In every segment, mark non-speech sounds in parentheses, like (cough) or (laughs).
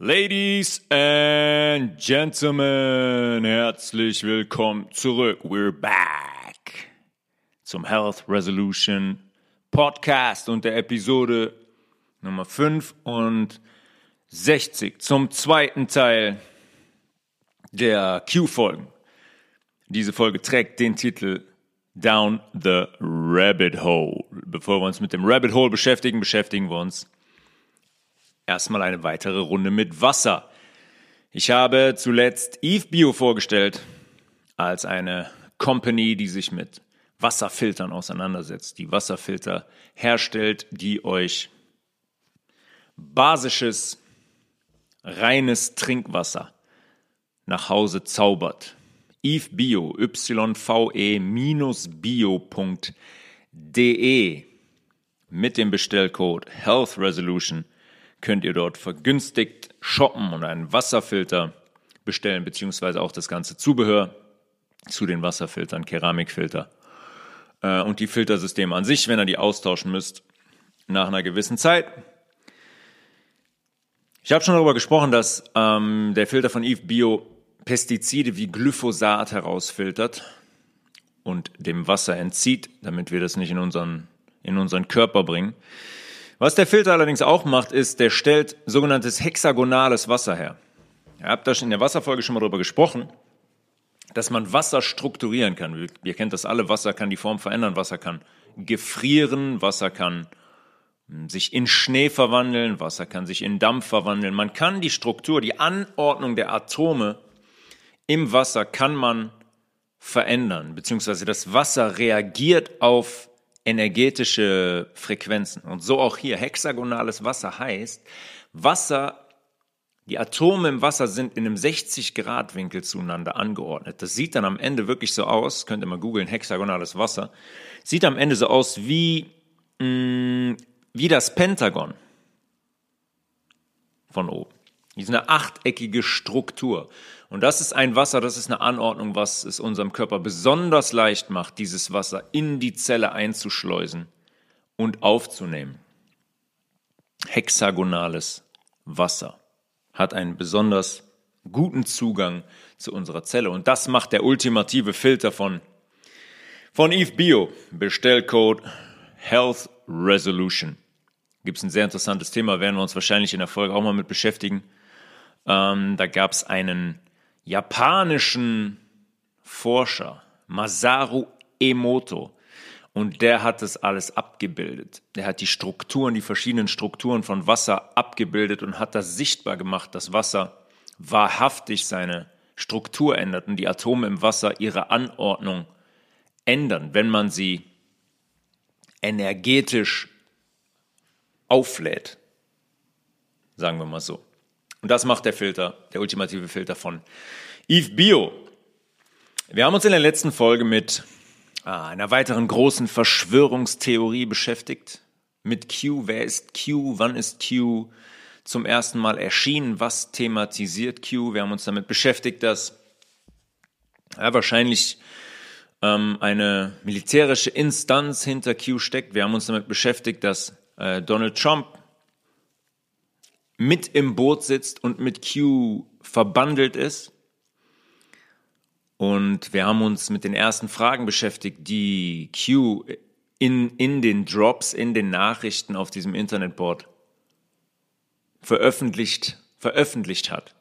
Ladies and Gentlemen, herzlich willkommen zurück. We're back zum Health Resolution Podcast und der Episode Nummer 65 zum zweiten Teil der Q-Folgen. Diese Folge trägt den Titel Down the Rabbit Hole. Bevor wir uns mit dem Rabbit Hole beschäftigen, beschäftigen wir uns erstmal eine weitere Runde mit Wasser. Ich habe zuletzt Eve Bio vorgestellt als eine Company, die sich mit Wasserfiltern auseinandersetzt, die Wasserfilter herstellt, die euch basisches, reines Trinkwasser nach Hause zaubert. Eve Bio, yve-bio.de mit dem Bestellcode Health Resolution könnt ihr dort vergünstigt shoppen und einen Wasserfilter bestellen, beziehungsweise auch das ganze Zubehör zu den Wasserfiltern, Keramikfilter äh, und die Filtersysteme an sich, wenn ihr die austauschen müsst, nach einer gewissen Zeit. Ich habe schon darüber gesprochen, dass ähm, der Filter von Eve Bio Pestizide wie Glyphosat herausfiltert und dem Wasser entzieht, damit wir das nicht in unseren, in unseren Körper bringen. Was der Filter allerdings auch macht, ist, der stellt sogenanntes hexagonales Wasser her. Ihr habt da in der Wasserfolge schon mal darüber gesprochen, dass man Wasser strukturieren kann. Ihr kennt das alle, Wasser kann die Form verändern, Wasser kann gefrieren, Wasser kann hm, sich in Schnee verwandeln, Wasser kann sich in Dampf verwandeln. Man kann die Struktur, die Anordnung der Atome im Wasser kann man verändern, beziehungsweise das Wasser reagiert auf energetische Frequenzen. Und so auch hier. Hexagonales Wasser heißt, Wasser, die Atome im Wasser sind in einem 60-Grad-Winkel zueinander angeordnet. Das sieht dann am Ende wirklich so aus, könnt ihr mal googeln, hexagonales Wasser, sieht am Ende so aus wie, mh, mm, wie das Pentagon von oben. Die ist eine achteckige Struktur. Und das ist ein Wasser, das ist eine Anordnung, was es unserem Körper besonders leicht macht, dieses Wasser in die Zelle einzuschleusen und aufzunehmen. Hexagonales Wasser hat einen besonders guten Zugang zu unserer Zelle. Und das macht der ultimative Filter von, von Eve Bio. Bestellcode Health Resolution. Gibt es ein sehr interessantes Thema, werden wir uns wahrscheinlich in der Folge auch mal mit beschäftigen. Ähm, da gab es einen japanischen Forscher, Masaru Emoto, und der hat das alles abgebildet. Der hat die Strukturen, die verschiedenen Strukturen von Wasser abgebildet und hat das sichtbar gemacht, dass Wasser wahrhaftig seine Struktur ändert und die Atome im Wasser ihre Anordnung ändern, wenn man sie energetisch auflädt. Sagen wir mal so. Und das macht der Filter, der ultimative Filter von Eve Bio. Wir haben uns in der letzten Folge mit ah, einer weiteren großen Verschwörungstheorie beschäftigt. Mit Q. Wer ist Q? Wann ist Q zum ersten Mal erschienen? Was thematisiert Q? Wir haben uns damit beschäftigt, dass ja, wahrscheinlich ähm, eine militärische Instanz hinter Q steckt. Wir haben uns damit beschäftigt, dass äh, Donald Trump mit im Boot sitzt und mit Q verbandelt ist. Und wir haben uns mit den ersten Fragen beschäftigt, die Q in, in den Drops, in den Nachrichten auf diesem Internetboard veröffentlicht, veröffentlicht hat.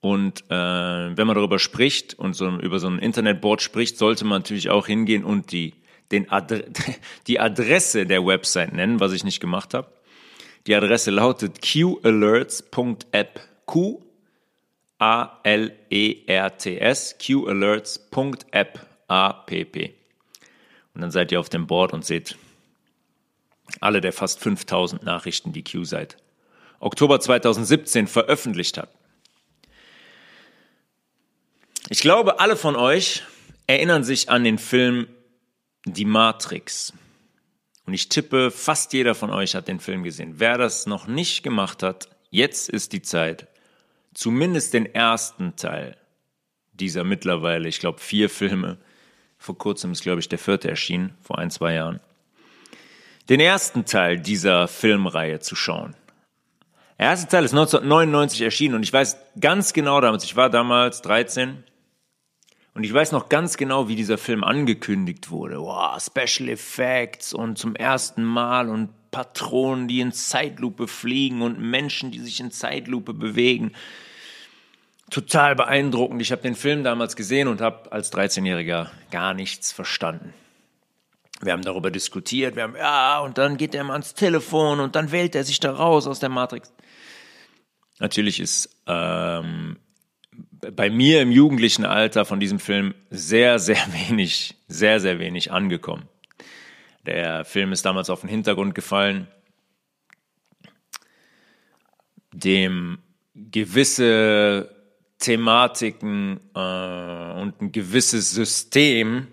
Und äh, wenn man darüber spricht und so, über so ein Internetboard spricht, sollte man natürlich auch hingehen und die, den Adre (laughs) die Adresse der Website nennen, was ich nicht gemacht habe. Die Adresse lautet qalerts.app. Q A L E R T S qalerts.app A P P. Und dann seid ihr auf dem Board und seht alle der fast 5000 Nachrichten, die Q seit Oktober 2017 veröffentlicht hat. Ich glaube, alle von euch erinnern sich an den Film Die Matrix. Und ich tippe, fast jeder von euch hat den Film gesehen. Wer das noch nicht gemacht hat, jetzt ist die Zeit, zumindest den ersten Teil dieser mittlerweile, ich glaube, vier Filme, vor kurzem ist, glaube ich, der vierte erschienen, vor ein, zwei Jahren, den ersten Teil dieser Filmreihe zu schauen. Der erste Teil ist 1999 erschienen und ich weiß ganz genau damals, ich war damals 13 und ich weiß noch ganz genau, wie dieser Film angekündigt wurde. Wow, Special Effects und zum ersten Mal und Patronen, die in Zeitlupe fliegen und Menschen, die sich in Zeitlupe bewegen. Total beeindruckend. Ich habe den Film damals gesehen und habe als 13-Jähriger gar nichts verstanden. Wir haben darüber diskutiert, wir haben, ja, und dann geht er mal ans Telefon und dann wählt er sich da raus aus der Matrix. Natürlich ist ähm, bei mir im jugendlichen Alter von diesem Film sehr, sehr (laughs) wenig, sehr, sehr wenig angekommen. Der Film ist damals auf den Hintergrund gefallen, dem gewisse Thematiken äh, und ein gewisses System,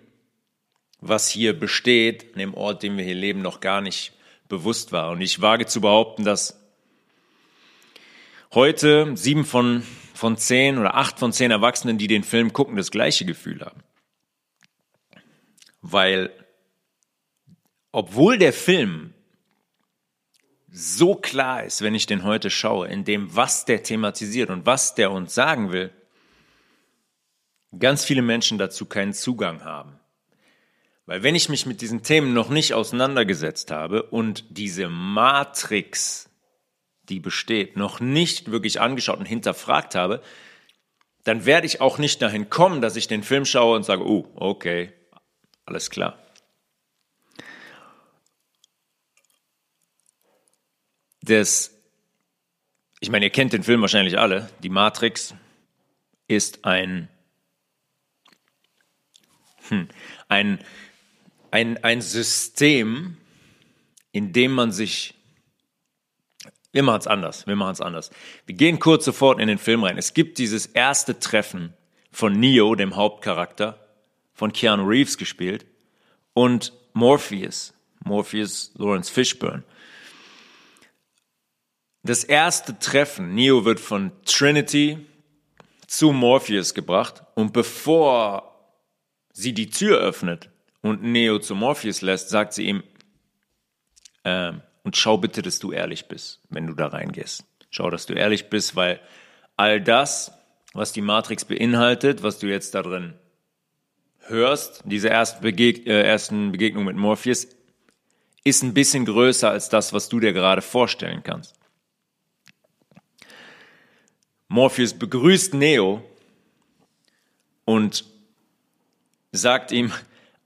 was hier besteht, an dem Ort, den wir hier leben, noch gar nicht bewusst war. Und ich wage zu behaupten, dass heute sieben von von zehn oder acht von zehn Erwachsenen, die den Film gucken, das gleiche Gefühl haben. Weil, obwohl der Film so klar ist, wenn ich den heute schaue, in dem, was der thematisiert und was der uns sagen will, ganz viele Menschen dazu keinen Zugang haben. Weil wenn ich mich mit diesen Themen noch nicht auseinandergesetzt habe und diese Matrix die besteht, noch nicht wirklich angeschaut und hinterfragt habe, dann werde ich auch nicht dahin kommen, dass ich den Film schaue und sage, oh, okay, alles klar. Das, ich meine, ihr kennt den Film wahrscheinlich alle. Die Matrix ist ein, hm, ein, ein, ein System, in dem man sich wir machen es anders. Wir machen es anders. Wir gehen kurz sofort in den Film rein. Es gibt dieses erste Treffen von Neo, dem Hauptcharakter, von Keanu Reeves gespielt, und Morpheus, Morpheus Lawrence Fishburne. Das erste Treffen, Neo wird von Trinity zu Morpheus gebracht und bevor sie die Tür öffnet und Neo zu Morpheus lässt, sagt sie ihm, ähm, und schau bitte, dass du ehrlich bist, wenn du da reingehst. Schau, dass du ehrlich bist, weil all das, was die Matrix beinhaltet, was du jetzt da drin hörst, diese ersten, Begeg äh, ersten Begegnung mit Morpheus, ist ein bisschen größer als das, was du dir gerade vorstellen kannst. Morpheus begrüßt Neo und sagt ihm,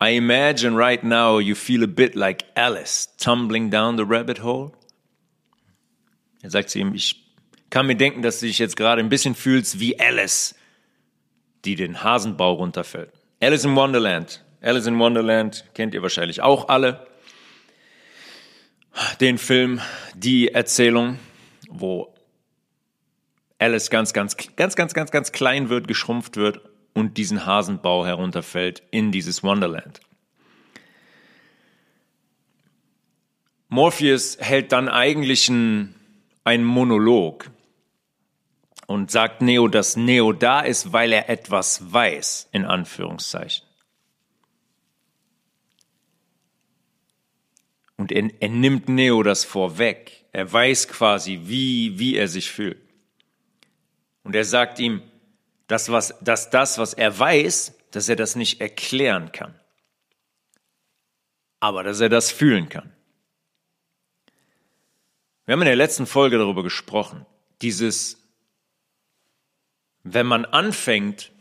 I imagine right now you feel a bit like Alice tumbling down the rabbit hole. Er sagt zu ihm, ich kann mir denken, dass du dich jetzt gerade ein bisschen fühlst wie Alice, die den Hasenbau runterfällt. Alice in Wonderland. Alice in Wonderland kennt ihr wahrscheinlich auch alle. Den Film, die Erzählung, wo Alice ganz, ganz, ganz, ganz, ganz, ganz klein wird, geschrumpft wird und diesen Hasenbau herunterfällt in dieses Wonderland. Morpheus hält dann eigentlich einen, Monolog und sagt Neo, dass Neo da ist, weil er etwas weiß, in Anführungszeichen. Und er, er nimmt Neo das vorweg. Er weiß quasi, wie, wie er sich fühlt. Und er sagt ihm, dass, was, dass das, was er weiß, dass er das nicht erklären kann, aber dass er das fühlen kann. Wir haben in der letzten Folge darüber gesprochen, dieses, wenn man anfängt,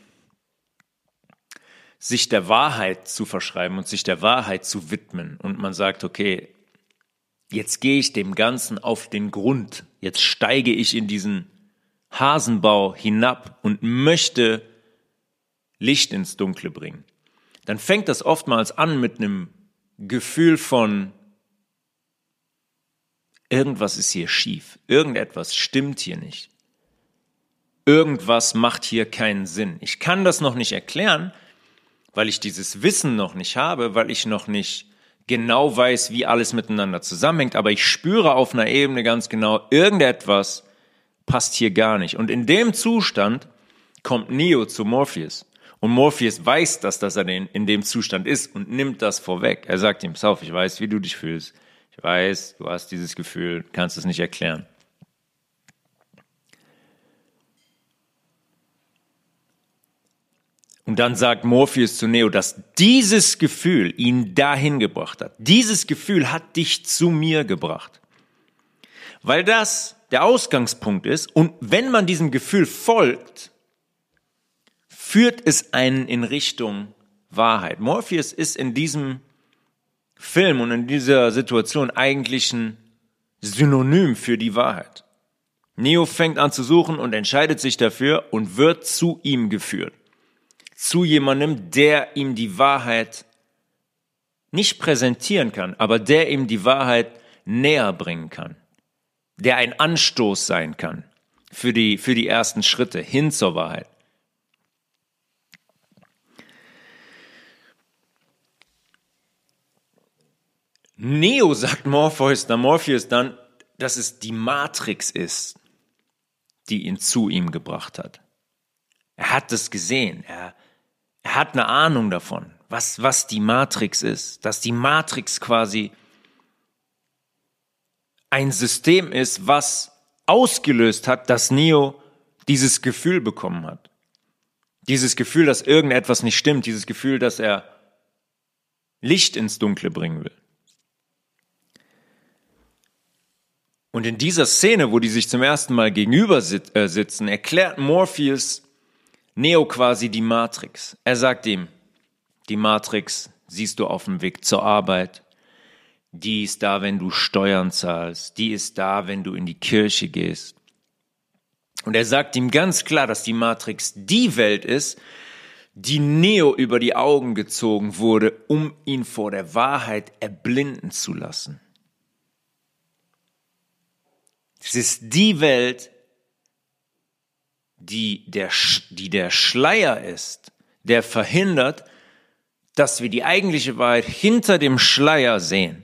sich der Wahrheit zu verschreiben und sich der Wahrheit zu widmen und man sagt, okay, jetzt gehe ich dem Ganzen auf den Grund, jetzt steige ich in diesen Hasenbau hinab und möchte Licht ins Dunkle bringen, dann fängt das oftmals an mit einem Gefühl von, irgendwas ist hier schief, irgendetwas stimmt hier nicht, irgendwas macht hier keinen Sinn. Ich kann das noch nicht erklären, weil ich dieses Wissen noch nicht habe, weil ich noch nicht genau weiß, wie alles miteinander zusammenhängt, aber ich spüre auf einer Ebene ganz genau, irgendetwas passt hier gar nicht. Und in dem Zustand kommt Neo zu Morpheus. Und Morpheus weiß, dass das er in dem Zustand ist und nimmt das vorweg. Er sagt ihm, Sauf, ich weiß, wie du dich fühlst. Ich weiß, du hast dieses Gefühl, kannst es nicht erklären. Und dann sagt Morpheus zu Neo, dass dieses Gefühl ihn dahin gebracht hat. Dieses Gefühl hat dich zu mir gebracht. Weil das der Ausgangspunkt ist und wenn man diesem Gefühl folgt, führt es einen in Richtung Wahrheit. Morpheus ist in diesem Film und in dieser Situation eigentlich ein Synonym für die Wahrheit. Neo fängt an zu suchen und entscheidet sich dafür und wird zu ihm geführt. Zu jemandem, der ihm die Wahrheit nicht präsentieren kann, aber der ihm die Wahrheit näher bringen kann. Der ein Anstoß sein kann für die, für die ersten Schritte hin zur Wahrheit. Neo sagt Morpheus, dann Morpheus dann, dass es die Matrix ist, die ihn zu ihm gebracht hat. Er hat es gesehen. Er, er hat eine Ahnung davon, was, was die Matrix ist. Dass die Matrix quasi ein System ist, was ausgelöst hat, dass Neo dieses Gefühl bekommen hat. Dieses Gefühl, dass irgendetwas nicht stimmt. Dieses Gefühl, dass er Licht ins Dunkle bringen will. Und in dieser Szene, wo die sich zum ersten Mal gegenüber äh, sitzen, erklärt Morpheus Neo quasi die Matrix. Er sagt ihm, die Matrix siehst du auf dem Weg zur Arbeit. Die ist da, wenn du Steuern zahlst. Die ist da, wenn du in die Kirche gehst. Und er sagt ihm ganz klar, dass die Matrix die Welt ist, die Neo über die Augen gezogen wurde, um ihn vor der Wahrheit erblinden zu lassen. Es ist die Welt, die der, die der Schleier ist, der verhindert, dass wir die eigentliche Wahrheit hinter dem Schleier sehen.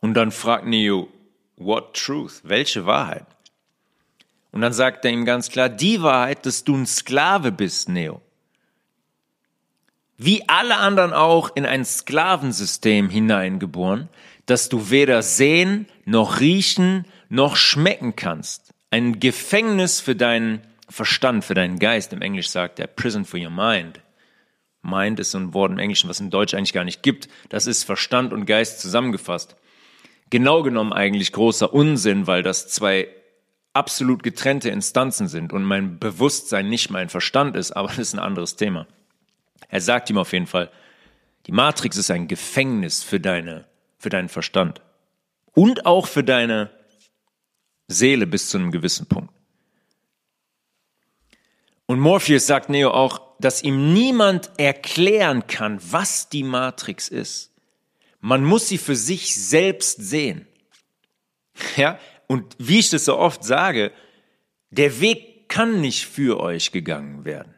Und dann fragt Neo, what truth? Welche Wahrheit? Und dann sagt er ihm ganz klar, die Wahrheit, dass du ein Sklave bist, Neo. Wie alle anderen auch in ein Sklavensystem hineingeboren, dass du weder sehen, noch riechen, noch schmecken kannst. Ein Gefängnis für deinen Verstand, für deinen Geist. Im Englisch sagt er Prison for your mind. Mind ist so ein Wort im Englischen, was in Deutsch eigentlich gar nicht gibt. Das ist Verstand und Geist zusammengefasst. Genau genommen eigentlich großer Unsinn, weil das zwei absolut getrennte Instanzen sind und mein Bewusstsein nicht mein Verstand ist, aber (laughs) das ist ein anderes Thema. Er sagt ihm auf jeden Fall, die Matrix ist ein Gefängnis für deine, für deinen Verstand und auch für deine Seele bis zu einem gewissen Punkt. Und Morpheus sagt Neo auch, dass ihm niemand erklären kann, was die Matrix ist. Man muss sie für sich selbst sehen. Ja, und wie ich das so oft sage, der Weg kann nicht für euch gegangen werden.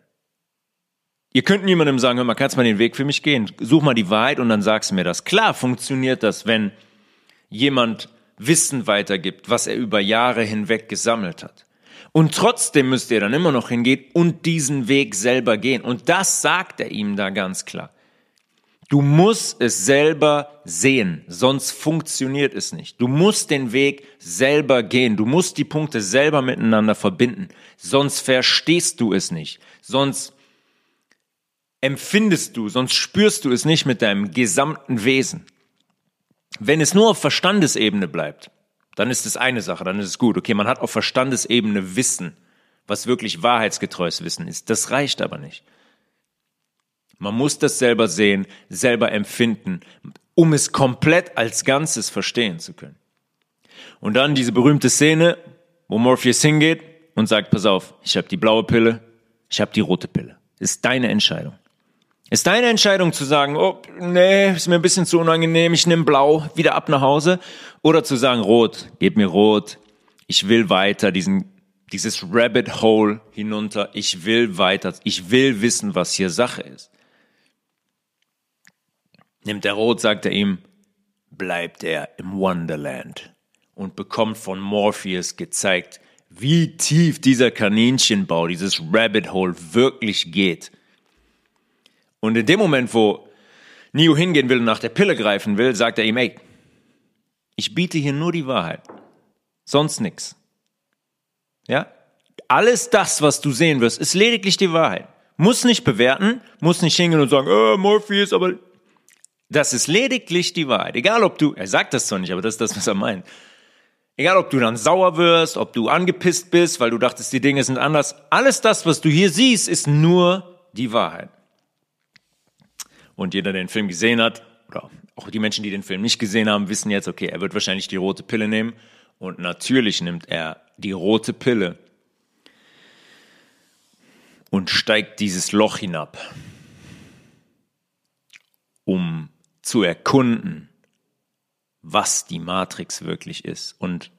Ihr könnt niemandem sagen, hör mal, kannst mal den Weg für mich gehen? Such mal die Wahrheit und dann sagst du mir das. Klar funktioniert das, wenn jemand Wissen weitergibt, was er über Jahre hinweg gesammelt hat. Und trotzdem müsst ihr dann immer noch hingehen und diesen Weg selber gehen. Und das sagt er ihm da ganz klar. Du musst es selber sehen, sonst funktioniert es nicht. Du musst den Weg selber gehen. Du musst die Punkte selber miteinander verbinden. Sonst verstehst du es nicht. Sonst empfindest du, sonst spürst du es nicht mit deinem gesamten Wesen. Wenn es nur auf Verstandesebene bleibt, dann ist es eine Sache, dann ist es gut. Okay, man hat auf Verstandesebene Wissen, was wirklich wahrheitsgetreues Wissen ist. Das reicht aber nicht. Man muss das selber sehen, selber empfinden, um es komplett als Ganzes verstehen zu können. Und dann diese berühmte Szene, wo Morpheus hingeht und sagt, pass auf, ich habe die blaue Pille, ich habe die rote Pille. ist deine Entscheidung. Ist deine Entscheidung zu sagen, oh, nee, ist mir ein bisschen zu unangenehm, ich nehme blau, wieder ab nach Hause. Oder zu sagen, rot, gib mir rot, ich will weiter diesen, dieses Rabbit Hole hinunter, ich will weiter, ich will wissen, was hier Sache ist. Nimmt er rot, sagt er ihm, bleibt er im Wonderland und bekommt von Morpheus gezeigt, wie tief dieser Kaninchenbau, dieses Rabbit Hole wirklich geht und in dem Moment, wo Neo hingehen will und nach der Pille greifen will, sagt er ihm, ey, ich biete hier nur die Wahrheit, sonst nichts. Ja? Alles das, was du sehen wirst, ist lediglich die Wahrheit. Muss nicht bewerten, muss nicht hingehen und sagen, äh, Morpheus, aber das ist lediglich die Wahrheit. Egal ob du, er sagt das zwar nicht, aber das ist das, was er meint. Egal ob du dann sauer wirst, ob du angepisst bist, weil du dachtest, die Dinge sind anders. Alles das, was du hier siehst, ist nur die Wahrheit. Und jeder, der den Film gesehen hat, oder auch die Menschen, die den Film nicht gesehen haben, wissen jetzt, okay, er wird wahrscheinlich die rote Pille nehmen. Und natürlich nimmt er die rote Pille und steigt dieses Loch hinab, um zu erkunden, was die Matrix wirklich ist. Und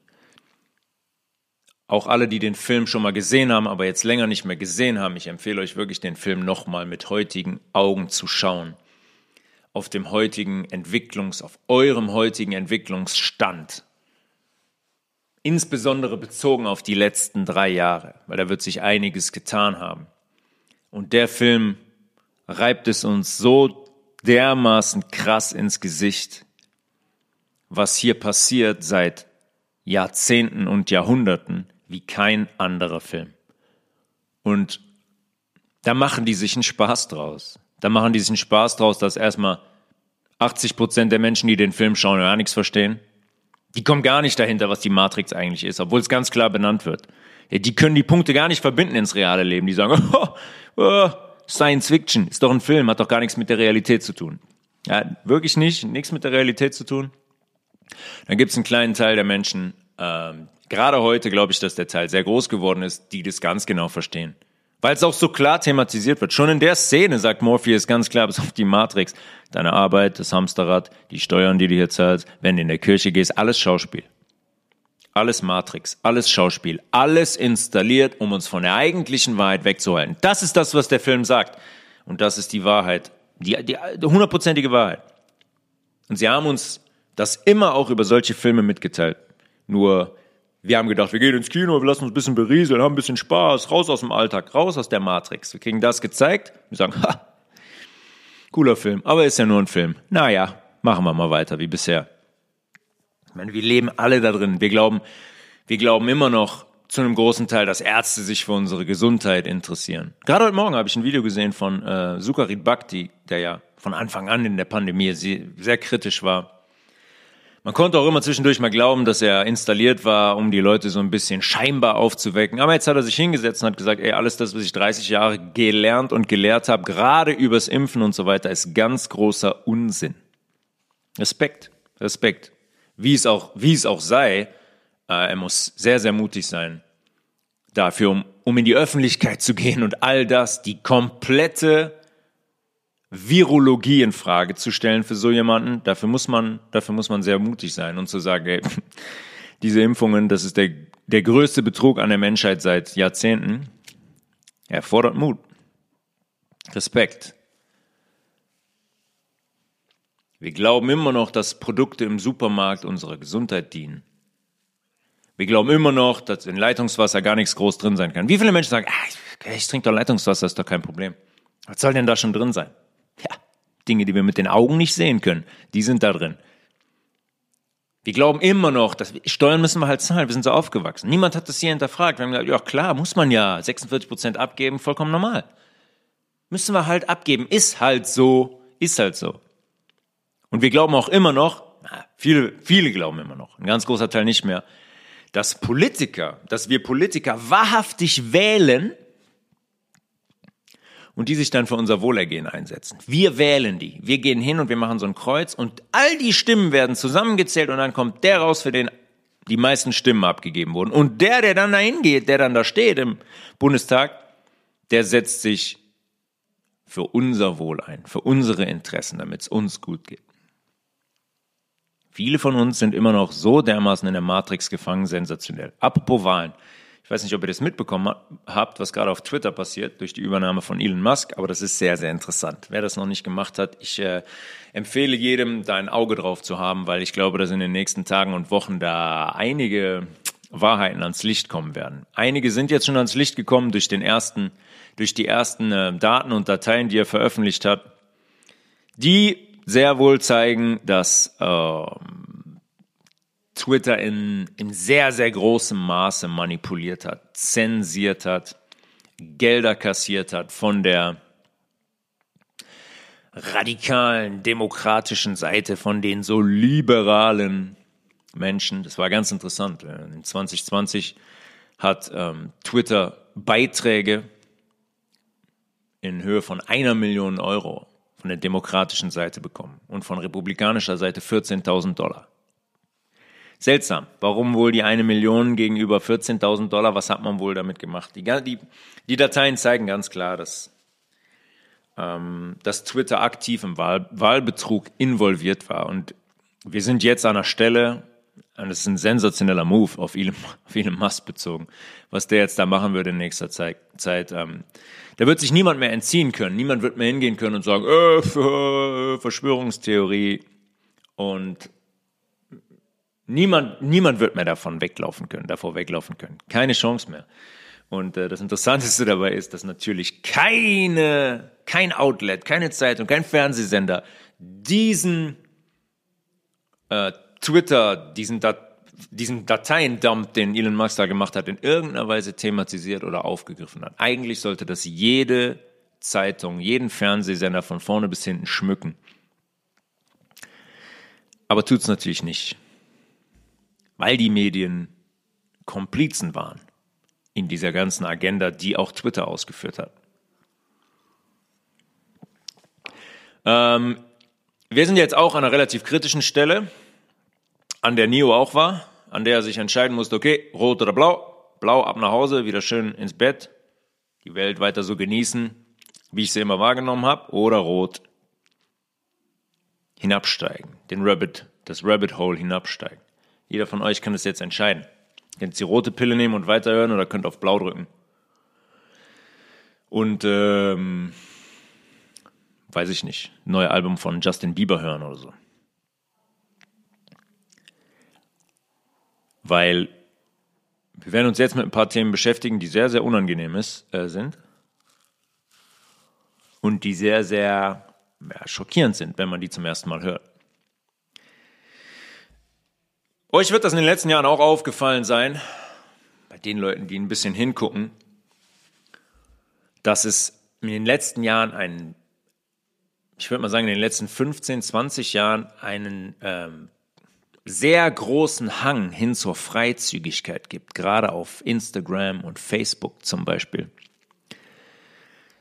auch alle, die den Film schon mal gesehen haben, aber jetzt länger nicht mehr gesehen haben, ich empfehle euch wirklich, den Film nochmal mit heutigen Augen zu schauen. Auf dem heutigen Entwicklungs, auf eurem heutigen Entwicklungsstand. Insbesondere bezogen auf die letzten drei Jahre, weil da wird sich einiges getan haben. Und der Film reibt es uns so dermaßen krass ins Gesicht, was hier passiert seit Jahrzehnten und Jahrhunderten wie kein anderer Film. Und da machen die sich einen Spaß draus. Da machen die sich einen Spaß draus, dass erstmal 80 Prozent der Menschen, die den Film schauen, gar nichts verstehen. Die kommen gar nicht dahinter, was die Matrix eigentlich ist, obwohl es ganz klar benannt wird. Die können die Punkte gar nicht verbinden ins reale Leben. Die sagen, (laughs) oh, oh, Science Fiction ist doch ein Film, hat doch gar nichts mit der Realität zu tun. Ja, wirklich nicht, nichts mit der Realität zu tun. Dann gibt es einen kleinen Teil der Menschen, ähm, gerade heute glaube ich, dass der Teil sehr groß geworden ist, die das ganz genau verstehen. Weil es auch so klar thematisiert wird. Schon in der Szene sagt Morpheus ganz klar, (laughs) bis auf die Matrix, deine Arbeit, das Hamsterrad, die Steuern, die du hier zahlst, wenn du in der Kirche gehst, alles Schauspiel. Alles Matrix, alles Schauspiel, alles installiert, um uns von der eigentlichen Wahrheit wegzuhalten. Das ist das, was der Film sagt. Und das ist die Wahrheit. Die, die, hundertprozentige Wahrheit. Und sie haben uns das immer auch über solche Filme mitgeteilt. Nur, wir haben gedacht, wir gehen ins Kino, wir lassen uns ein bisschen berieseln, haben ein bisschen Spaß, raus aus dem Alltag, raus aus der Matrix. Wir kriegen das gezeigt, wir sagen, ha, cooler Film, aber ist ja nur ein Film. Naja, machen wir mal weiter wie bisher. Ich meine, wir leben alle da drin. Wir glauben, wir glauben immer noch zu einem großen Teil, dass Ärzte sich für unsere Gesundheit interessieren. Gerade heute Morgen habe ich ein Video gesehen von äh, Sukarit Bhakti, der ja von Anfang an in der Pandemie sehr, sehr kritisch war. Man konnte auch immer zwischendurch mal glauben, dass er installiert war, um die Leute so ein bisschen scheinbar aufzuwecken. Aber jetzt hat er sich hingesetzt und hat gesagt, ey, alles das, was ich 30 Jahre gelernt und gelehrt habe, gerade übers Impfen und so weiter, ist ganz großer Unsinn. Respekt, Respekt wie es auch, wie es auch sei, äh, er muss sehr, sehr mutig sein dafür, um, um in die Öffentlichkeit zu gehen und all das, die komplette Virologie in Frage zu stellen für so jemanden. Dafür muss man, dafür muss man sehr mutig sein und zu sagen, ey, (laughs) diese Impfungen, das ist der, der größte Betrug an der Menschheit seit Jahrzehnten. Erfordert Mut. Respekt. Wir glauben immer noch, dass Produkte im Supermarkt unserer Gesundheit dienen. Wir glauben immer noch, dass in Leitungswasser gar nichts groß drin sein kann. Wie viele Menschen sagen, ah, ich, trinke doch Leitungswasser, ist doch kein Problem. Was soll denn da schon drin sein? Ja, Dinge, die wir mit den Augen nicht sehen können, die sind da drin. Wir glauben immer noch, dass wir, Steuern müssen wir halt zahlen. Wir sind so aufgewachsen. Niemand hat das hier hinterfragt. Wir haben gesagt, ja klar, muss man ja 46 Prozent abgeben, vollkommen normal. Müssen wir halt abgeben. Ist halt so, ist halt so. Und wir glauben auch immer noch, viele, viele glauben immer noch, ein ganz großer Teil nicht mehr, dass Politiker, dass wir Politiker wahrhaftig wählen und die sich dann für unser Wohlergehen einsetzen. Wir wählen die. Wir gehen hin und wir machen so ein Kreuz und all die Stimmen werden zusammengezählt und dann kommt der raus, für den die meisten Stimmen abgegeben wurden. Und der, der dann dahin geht, der dann da steht im Bundestag, der setzt sich für unser Wohl ein, für unsere Interessen, damit es uns gut geht. Viele von uns sind immer noch so dermaßen in der Matrix gefangen, sensationell. Apropos Wahlen. Ich weiß nicht, ob ihr das mitbekommen habt, was gerade auf Twitter passiert durch die Übernahme von Elon Musk, aber das ist sehr, sehr interessant. Wer das noch nicht gemacht hat, ich äh, empfehle jedem, da ein Auge drauf zu haben, weil ich glaube, dass in den nächsten Tagen und Wochen da einige Wahrheiten ans Licht kommen werden. Einige sind jetzt schon ans Licht gekommen durch den ersten, durch die ersten äh, Daten und Dateien, die er veröffentlicht hat, die sehr wohl zeigen, dass äh, Twitter in, in sehr, sehr großem Maße manipuliert hat, zensiert hat, Gelder kassiert hat von der radikalen, demokratischen Seite, von den so liberalen Menschen. Das war ganz interessant. In 2020 hat ähm, Twitter Beiträge in Höhe von einer Million Euro von der demokratischen Seite bekommen und von republikanischer Seite 14.000 Dollar. Seltsam. Warum wohl die eine Million gegenüber 14.000 Dollar? Was hat man wohl damit gemacht? Die, die, die Dateien zeigen ganz klar, dass, ähm, dass Twitter aktiv im Wahl, Wahlbetrug involviert war. Und wir sind jetzt an einer Stelle, und das ist ein sensationeller Move auf Elon, (laughs) auf Elon Musk bezogen, was der jetzt da machen würde in nächster Zeit. Zeit ähm, da wird sich niemand mehr entziehen können. Niemand wird mehr hingehen können und sagen, äh, Verschwörungstheorie. Und niemand, niemand wird mehr davon weglaufen können, davor weglaufen können. Keine Chance mehr. Und äh, das Interessanteste dabei ist, dass natürlich keine, kein Outlet, keine Zeitung, kein Fernsehsender diesen äh, Twitter, diesen, Dat diesen Dateiendump, den Elon Musk da gemacht hat, in irgendeiner Weise thematisiert oder aufgegriffen hat. Eigentlich sollte das jede Zeitung, jeden Fernsehsender von vorne bis hinten schmücken. Aber tut es natürlich nicht, weil die Medien Komplizen waren in dieser ganzen Agenda, die auch Twitter ausgeführt hat. Ähm, wir sind jetzt auch an einer relativ kritischen Stelle an der Nio auch war, an der er sich entscheiden musste, okay, rot oder blau, blau ab nach Hause, wieder schön ins Bett, die Welt weiter so genießen, wie ich sie immer wahrgenommen habe, oder rot hinabsteigen, den Rabbit, das Rabbit Hole hinabsteigen. Jeder von euch kann es jetzt entscheiden. Ihr könnt die rote Pille nehmen und weiterhören oder könnt auf blau drücken. Und ähm, weiß ich nicht, neue Album von Justin Bieber hören oder so. Weil wir werden uns jetzt mit ein paar Themen beschäftigen, die sehr, sehr unangenehm ist, äh, sind und die sehr, sehr ja, schockierend sind, wenn man die zum ersten Mal hört. Euch wird das in den letzten Jahren auch aufgefallen sein, bei den Leuten, die ein bisschen hingucken, dass es in den letzten Jahren einen, ich würde mal sagen, in den letzten 15, 20 Jahren einen ähm, sehr großen Hang hin zur Freizügigkeit gibt, gerade auf Instagram und Facebook zum Beispiel.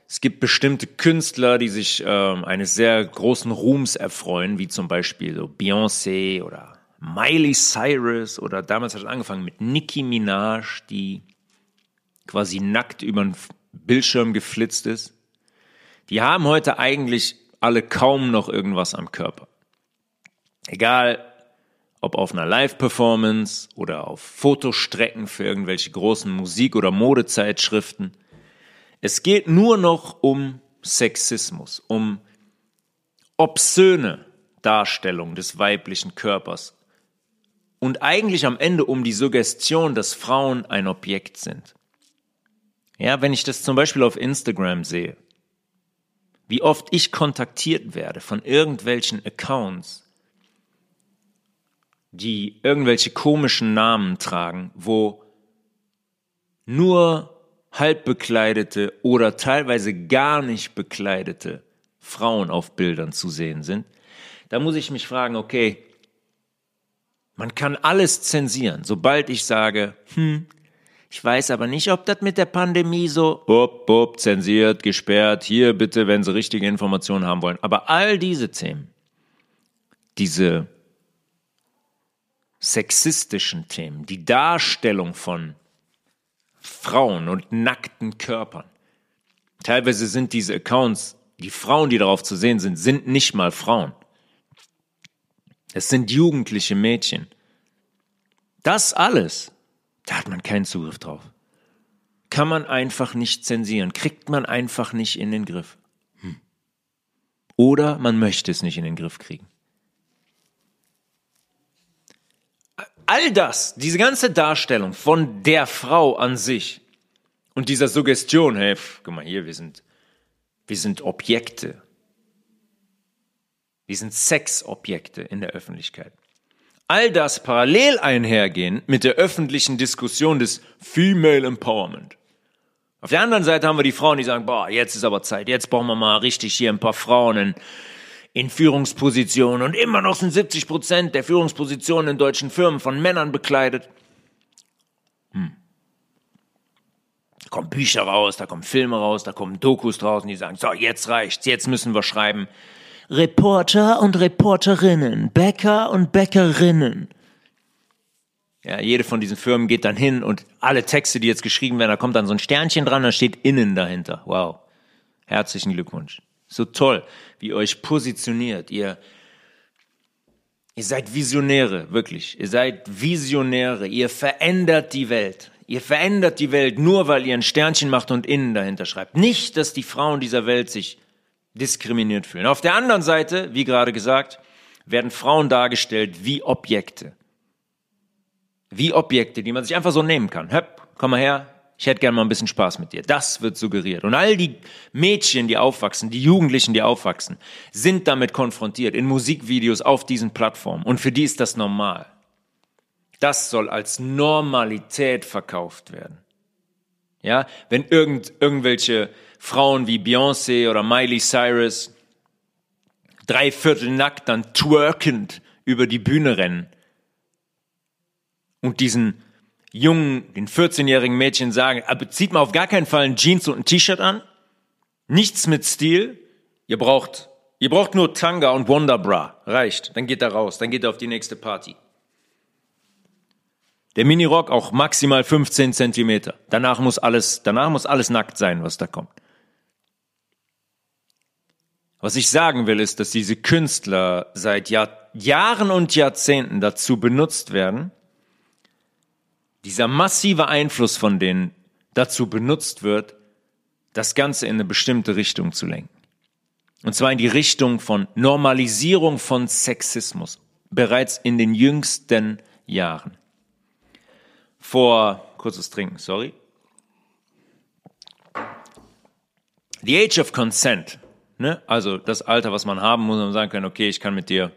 Es gibt bestimmte Künstler, die sich ähm, eines sehr großen Ruhms erfreuen, wie zum Beispiel so Beyoncé oder Miley Cyrus oder damals hat es angefangen mit Nicki Minaj, die quasi nackt über den Bildschirm geflitzt ist. Die haben heute eigentlich alle kaum noch irgendwas am Körper. Egal, ob auf einer Live-Performance oder auf Fotostrecken für irgendwelche großen Musik- oder Modezeitschriften. Es geht nur noch um Sexismus, um obszöne Darstellung des weiblichen Körpers und eigentlich am Ende um die Suggestion, dass Frauen ein Objekt sind. Ja, wenn ich das zum Beispiel auf Instagram sehe, wie oft ich kontaktiert werde von irgendwelchen Accounts, die irgendwelche komischen Namen tragen, wo nur halb bekleidete oder teilweise gar nicht bekleidete Frauen auf Bildern zu sehen sind, da muss ich mich fragen, okay, man kann alles zensieren, sobald ich sage, hm, ich weiß aber nicht, ob das mit der Pandemie so, up, up, zensiert, gesperrt, hier bitte, wenn Sie richtige Informationen haben wollen. Aber all diese Themen, diese sexistischen Themen, die Darstellung von Frauen und nackten Körpern. Teilweise sind diese Accounts, die Frauen, die darauf zu sehen sind, sind nicht mal Frauen. Es sind jugendliche Mädchen. Das alles, da hat man keinen Zugriff drauf. Kann man einfach nicht zensieren, kriegt man einfach nicht in den Griff. Hm. Oder man möchte es nicht in den Griff kriegen. All das, diese ganze Darstellung von der Frau an sich und dieser Suggestion, hey, pff, guck mal hier, wir sind, wir sind Objekte. Wir sind Sexobjekte in der Öffentlichkeit. All das parallel einhergehen mit der öffentlichen Diskussion des Female Empowerment. Auf der anderen Seite haben wir die Frauen, die sagen, boah, jetzt ist aber Zeit, jetzt brauchen wir mal richtig hier ein paar Frauen in, in Führungspositionen und immer noch sind 70 Prozent der Führungspositionen in deutschen Firmen von Männern bekleidet. Hm. Da kommen Bücher raus, da kommen Filme raus, da kommen Dokus draußen, die sagen, so, jetzt reicht's, jetzt müssen wir schreiben. Reporter und Reporterinnen, Bäcker und Bäckerinnen. Ja, jede von diesen Firmen geht dann hin und alle Texte, die jetzt geschrieben werden, da kommt dann so ein Sternchen dran, da steht innen dahinter. Wow. Herzlichen Glückwunsch. So toll, wie ihr euch positioniert. Ihr, ihr seid Visionäre, wirklich. Ihr seid Visionäre. Ihr verändert die Welt. Ihr verändert die Welt nur, weil ihr ein Sternchen macht und innen dahinter schreibt. Nicht, dass die Frauen dieser Welt sich diskriminiert fühlen. Auf der anderen Seite, wie gerade gesagt, werden Frauen dargestellt wie Objekte wie Objekte, die man sich einfach so nehmen kann. Höpp, komm mal her, ich hätte gerne mal ein bisschen Spaß mit dir. Das wird suggeriert. Und all die Mädchen, die aufwachsen, die Jugendlichen, die aufwachsen, sind damit konfrontiert in Musikvideos auf diesen Plattformen. Und für die ist das normal. Das soll als Normalität verkauft werden. Ja, wenn irgend, irgendwelche Frauen wie Beyoncé oder Miley Cyrus dreiviertel nackt dann twerkend über die Bühne rennen, und diesen jungen, den 14-jährigen Mädchen sagen, aber zieht mal auf gar keinen Fall ein Jeans und ein T-Shirt an. Nichts mit Stil. Ihr braucht, ihr braucht nur Tanga und Wonderbra. Reicht. Dann geht er raus. Dann geht er auf die nächste Party. Der Minirock auch maximal 15 Zentimeter. Danach muss alles, danach muss alles nackt sein, was da kommt. Was ich sagen will, ist, dass diese Künstler seit Jahr, Jahren und Jahrzehnten dazu benutzt werden, dieser massive Einfluss von denen dazu benutzt wird, das Ganze in eine bestimmte Richtung zu lenken. Und zwar in die Richtung von Normalisierung von Sexismus. Bereits in den jüngsten Jahren. Vor, kurzes Trinken, sorry. The age of consent. Ne? Also das Alter, was man haben muss, um sagen können, okay, ich kann mit dir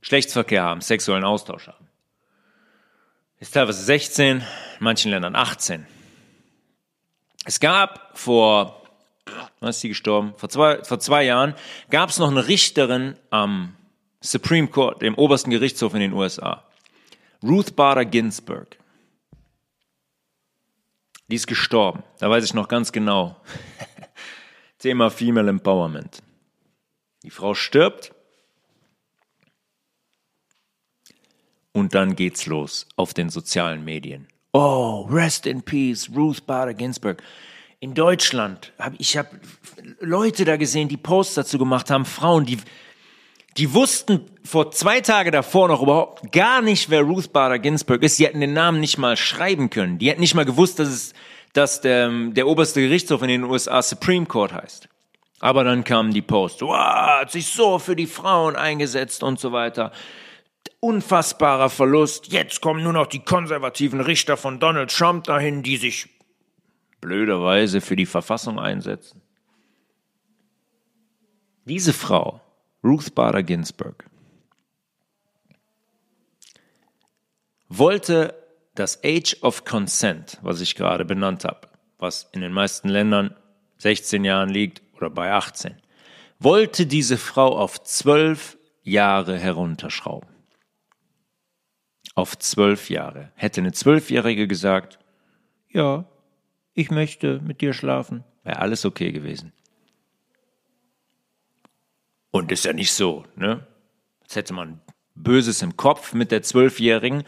Geschlechtsverkehr haben, sexuellen Austausch haben ist teilweise 16, in manchen Ländern 18. Es gab vor, wann ist sie gestorben? Vor zwei, vor zwei Jahren gab es noch eine Richterin am Supreme Court, dem obersten Gerichtshof in den USA. Ruth Bader Ginsburg. Die ist gestorben. Da weiß ich noch ganz genau. (laughs) Thema Female Empowerment. Die Frau stirbt Und dann geht's los auf den sozialen Medien. Oh, rest in peace, Ruth Bader Ginsburg. In Deutschland habe ich hab Leute da gesehen, die Posts dazu gemacht haben, Frauen, die die wussten vor zwei Tage davor noch überhaupt gar nicht, wer Ruth Bader Ginsburg ist. Die hätten den Namen nicht mal schreiben können. Die hätten nicht mal gewusst, dass es, dass der, der oberste Gerichtshof in den USA Supreme Court heißt. Aber dann kamen die Posts. Wow, hat sich so für die Frauen eingesetzt und so weiter unfassbarer Verlust. Jetzt kommen nur noch die konservativen Richter von Donald Trump dahin, die sich blöderweise für die Verfassung einsetzen. Diese Frau, Ruth Bader Ginsburg, wollte das Age of Consent, was ich gerade benannt habe, was in den meisten Ländern 16 Jahren liegt oder bei 18, wollte diese Frau auf 12 Jahre herunterschrauben auf zwölf Jahre. Hätte eine Zwölfjährige gesagt, ja, ich möchte mit dir schlafen, wäre alles okay gewesen. Und ist ja nicht so, ne? Jetzt hätte man Böses im Kopf mit der Zwölfjährigen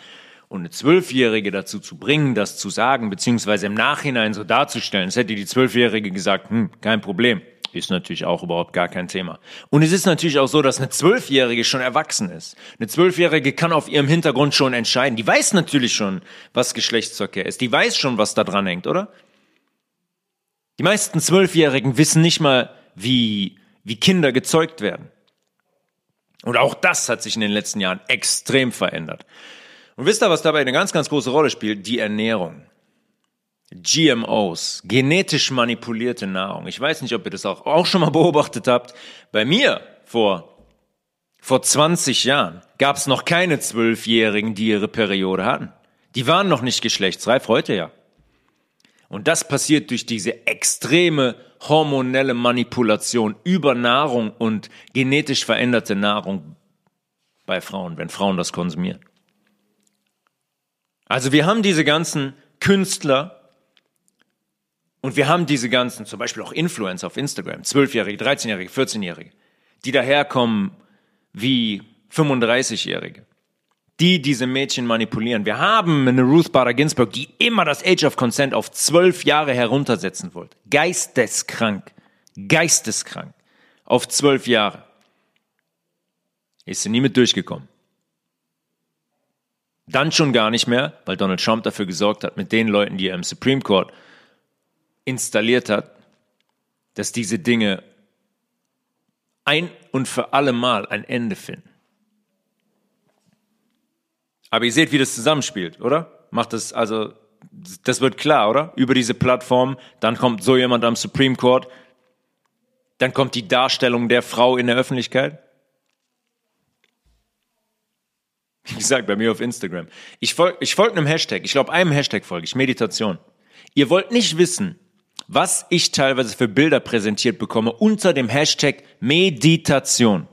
und eine Zwölfjährige dazu zu bringen, das zu sagen, beziehungsweise im Nachhinein so darzustellen. Es hätte die Zwölfjährige gesagt, hm, kein Problem. Ist natürlich auch überhaupt gar kein Thema. Und es ist natürlich auch so, dass eine Zwölfjährige schon erwachsen ist. Eine Zwölfjährige kann auf ihrem Hintergrund schon entscheiden. Die weiß natürlich schon, was Geschlechtsverkehr ist. Die weiß schon, was da dran hängt, oder? Die meisten Zwölfjährigen wissen nicht mal, wie, wie Kinder gezeugt werden. Und auch das hat sich in den letzten Jahren extrem verändert. Und wisst ihr, was dabei eine ganz, ganz große Rolle spielt? Die Ernährung. GMOs, genetisch manipulierte Nahrung. Ich weiß nicht, ob ihr das auch, auch schon mal beobachtet habt. Bei mir vor, vor 20 Jahren gab es noch keine Zwölfjährigen, die ihre Periode hatten. Die waren noch nicht geschlechtsreif, heute ja. Und das passiert durch diese extreme hormonelle Manipulation über Nahrung und genetisch veränderte Nahrung bei Frauen, wenn Frauen das konsumieren. Also wir haben diese ganzen Künstler und wir haben diese ganzen, zum Beispiel auch Influencer auf Instagram, 12-Jährige, 13-Jährige, 14-Jährige, die daherkommen wie 35-Jährige die diese Mädchen manipulieren. Wir haben eine Ruth Bader Ginsburg, die immer das Age of Consent auf zwölf Jahre heruntersetzen wollte. Geisteskrank. Geisteskrank. Auf zwölf Jahre. Ist sie nie mit durchgekommen. Dann schon gar nicht mehr, weil Donald Trump dafür gesorgt hat, mit den Leuten, die er im Supreme Court installiert hat, dass diese Dinge ein und für alle Mal ein Ende finden. Aber ihr seht, wie das zusammenspielt, oder? Macht das, also, das wird klar, oder? Über diese Plattform, dann kommt so jemand am Supreme Court, dann kommt die Darstellung der Frau in der Öffentlichkeit. Wie gesagt, bei mir auf Instagram. Ich folge ich folg einem Hashtag, ich glaube einem Hashtag folge ich, Meditation. Ihr wollt nicht wissen, was ich teilweise für Bilder präsentiert bekomme unter dem Hashtag Meditation.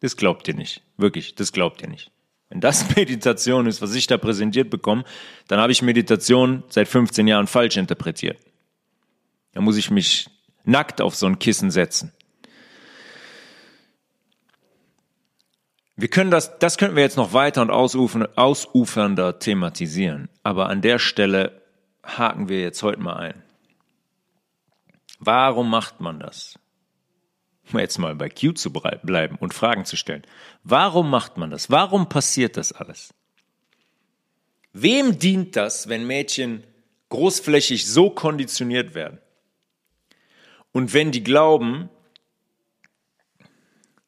Das glaubt ihr nicht. Wirklich, das glaubt ihr nicht. Wenn das (laughs) Meditation ist, was ich da präsentiert bekomme, dann habe ich Meditation seit 15 Jahren falsch interpretiert. Da muss ich mich nackt auf so ein Kissen setzen. Wir können das, das könnten wir jetzt noch weiter und ausufernder thematisieren. Aber an der Stelle haken wir jetzt heute mal ein. Warum macht man das? um jetzt mal bei Q zu bleiben und Fragen zu stellen. Warum macht man das? Warum passiert das alles? Wem dient das, wenn Mädchen großflächig so konditioniert werden? Und wenn die glauben,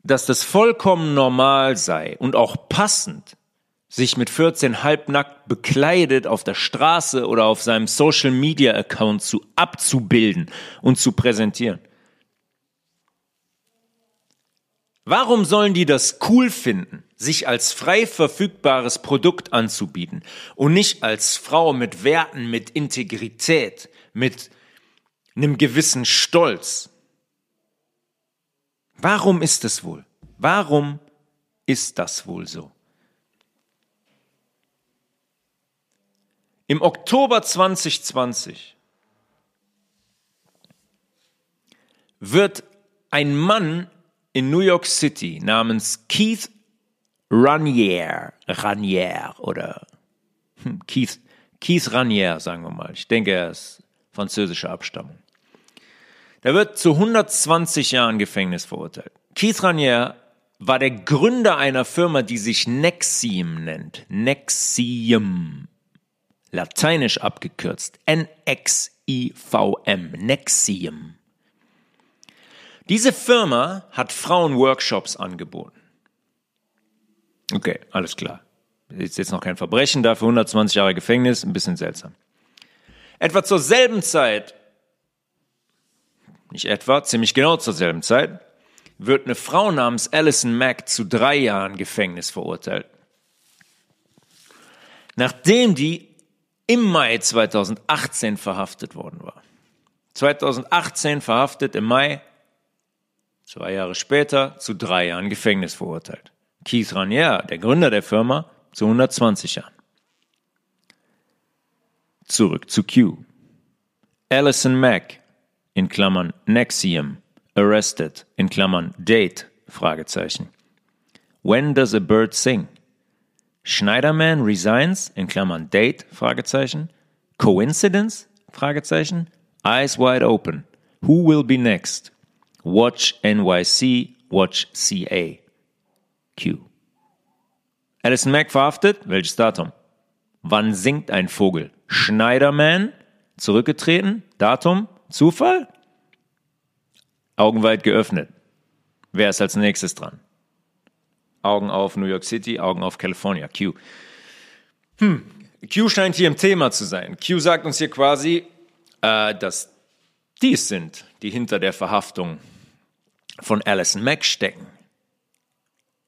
dass das vollkommen normal sei und auch passend, sich mit 14 halbnackt bekleidet auf der Straße oder auf seinem Social Media Account zu abzubilden und zu präsentieren. Warum sollen die das cool finden, sich als frei verfügbares Produkt anzubieten und nicht als Frau mit Werten, mit Integrität, mit einem gewissen Stolz? Warum ist es wohl? Warum ist das wohl so? Im Oktober 2020 wird ein Mann in New York City namens Keith Ranier, Ranier oder hm, Keith, Keith Ranier, sagen wir mal. Ich denke, er ist französischer Abstammung. Der wird zu 120 Jahren Gefängnis verurteilt. Keith Ranier war der Gründer einer Firma, die sich Nexium nennt. Nexium. Lateinisch abgekürzt. N-X-I-V-M. Nexium. Diese Firma hat Frauen Workshops angeboten. Okay, alles klar. Ist jetzt noch kein Verbrechen, dafür 120 Jahre Gefängnis, ein bisschen seltsam. Etwa zur selben Zeit, nicht etwa, ziemlich genau zur selben Zeit, wird eine Frau namens Alison Mack zu drei Jahren Gefängnis verurteilt. Nachdem die im Mai 2018 verhaftet worden war. 2018 verhaftet im Mai, zwei Jahre später zu drei Jahren Gefängnis verurteilt. Keith Ranier, der Gründer der Firma, zu 120 Jahren. Zurück zu Q. Alison Mack, in Klammern Nexium, arrested, in Klammern Date, Fragezeichen. When does a bird sing? Schneiderman resigns, in Klammern Date, Fragezeichen. Coincidence? Fragezeichen. Eyes wide open. Who will be next? Watch NYC, Watch CA. Q. Alison Mack verhaftet? Welches Datum? Wann singt ein Vogel? Schneiderman? Zurückgetreten? Datum? Zufall? Augen weit geöffnet. Wer ist als nächstes dran? Augen auf New York City, Augen auf California. Q. Hm. Q scheint hier im Thema zu sein. Q sagt uns hier quasi, äh, dass dies sind, die hinter der Verhaftung von Alison Mack stecken.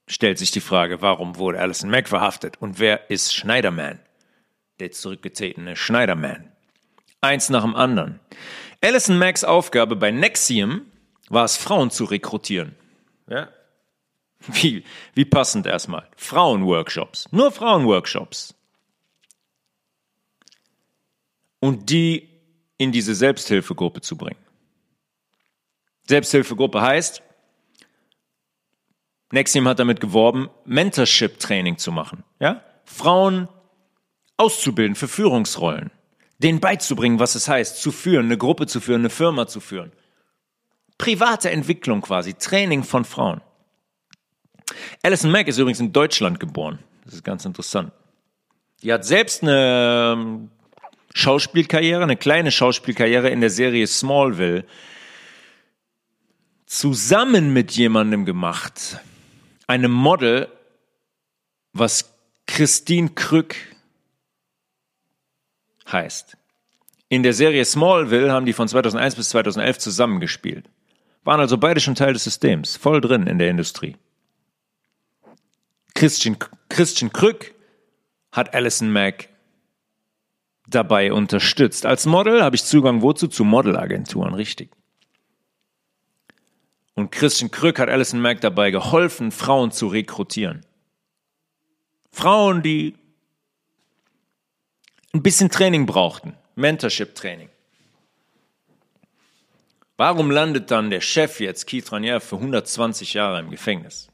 Stellt sich die Frage, warum wurde Alison Mack verhaftet und wer ist Schneiderman? Der zurückgetretene Schneiderman. Eins nach dem anderen. Alison Macks Aufgabe bei Nexium war es, Frauen zu rekrutieren. Ja? Wie, wie passend erstmal. Frauenworkshops. Nur Frauenworkshops. Und die in diese Selbsthilfegruppe zu bringen. Selbsthilfegruppe heißt, Nexium hat damit geworben, Mentorship-Training zu machen. Ja? Frauen auszubilden für Führungsrollen. Denen beizubringen, was es heißt, zu führen, eine Gruppe zu führen, eine Firma zu führen. Private Entwicklung quasi, Training von Frauen. Alison Mack ist übrigens in Deutschland geboren. Das ist ganz interessant. Die hat selbst eine ähm, Schauspielkarriere, eine kleine Schauspielkarriere in der Serie Smallville zusammen mit jemandem gemacht, einem Model, was Christine Krück heißt. In der Serie Smallville haben die von 2001 bis 2011 zusammengespielt. Waren also beide schon Teil des Systems, voll drin in der Industrie. Christian, Christian Krück hat Alison Mack dabei unterstützt. Als Model habe ich Zugang wozu? Zu Modelagenturen, richtig. Und Christian Krück hat Alison Mack dabei geholfen, Frauen zu rekrutieren. Frauen, die ein bisschen Training brauchten, Mentorship-Training. Warum landet dann der Chef jetzt, Keith Ranier, für 120 Jahre im Gefängnis?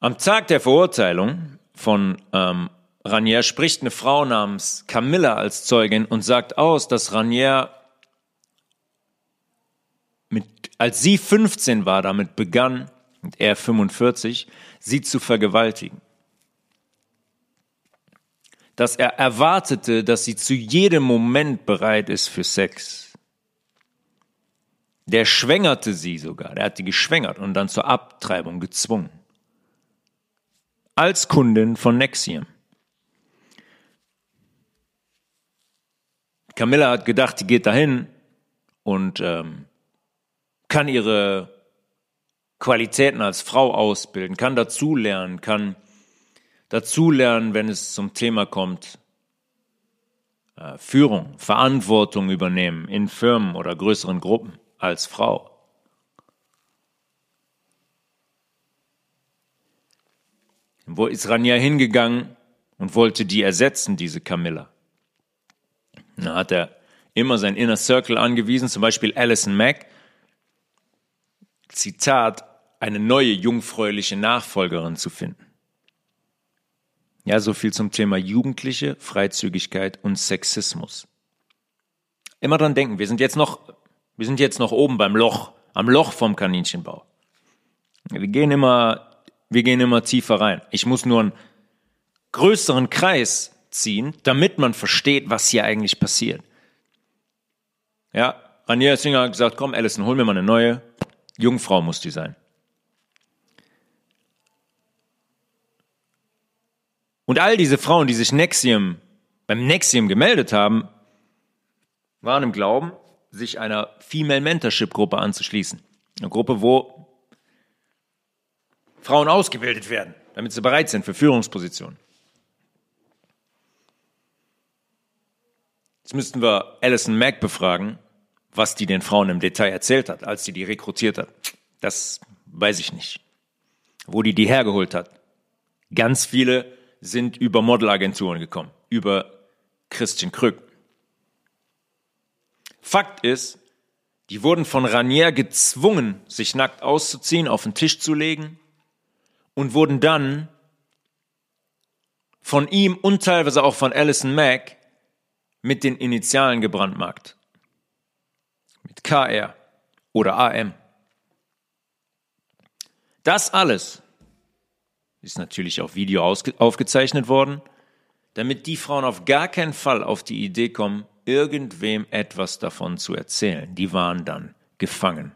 Am Tag der Verurteilung von ähm, Ranier spricht eine Frau namens Camilla als Zeugin und sagt aus, dass Ranier mit, als sie 15 war, damit begann, und er 45, sie zu vergewaltigen. Dass er erwartete, dass sie zu jedem Moment bereit ist für Sex. Der schwängerte sie sogar, der hat sie geschwängert und dann zur Abtreibung gezwungen als Kundin von Nexium. Camilla hat gedacht, die geht dahin und ähm, kann ihre Qualitäten als Frau ausbilden, kann dazulernen, kann dazulernen, wenn es zum Thema kommt, äh, Führung, Verantwortung übernehmen in Firmen oder größeren Gruppen als Frau. Wo ist Rania hingegangen und wollte die ersetzen, diese Camilla? Da hat er immer sein Inner Circle angewiesen, zum Beispiel Alison Mack. Zitat, eine neue jungfräuliche Nachfolgerin zu finden. Ja, so viel zum Thema Jugendliche, Freizügigkeit und Sexismus. Immer dran denken, wir sind jetzt noch, wir sind jetzt noch oben beim Loch, am Loch vom Kaninchenbau. Wir gehen immer wir gehen immer tiefer rein. Ich muss nur einen größeren Kreis ziehen, damit man versteht, was hier eigentlich passiert. Ja, Ranier Singer hat gesagt, komm, Alison, hol mir mal eine neue Jungfrau muss die sein. Und all diese Frauen, die sich Nexium, beim Nexium gemeldet haben, waren im Glauben, sich einer Female Mentorship Gruppe anzuschließen. Eine Gruppe, wo Frauen ausgebildet werden, damit sie bereit sind für Führungspositionen. Jetzt müssten wir Alison Mack befragen, was die den Frauen im Detail erzählt hat, als sie die rekrutiert hat. Das weiß ich nicht. Wo die die hergeholt hat. Ganz viele sind über Modelagenturen gekommen, über Christian Krück. Fakt ist, die wurden von Ranier gezwungen, sich nackt auszuziehen, auf den Tisch zu legen und wurden dann von ihm und teilweise auch von Alison Mack mit den Initialen gebrandmarkt. Mit KR oder AM. Das alles ist natürlich auf Video aufgezeichnet worden, damit die Frauen auf gar keinen Fall auf die Idee kommen, irgendwem etwas davon zu erzählen. Die waren dann gefangen.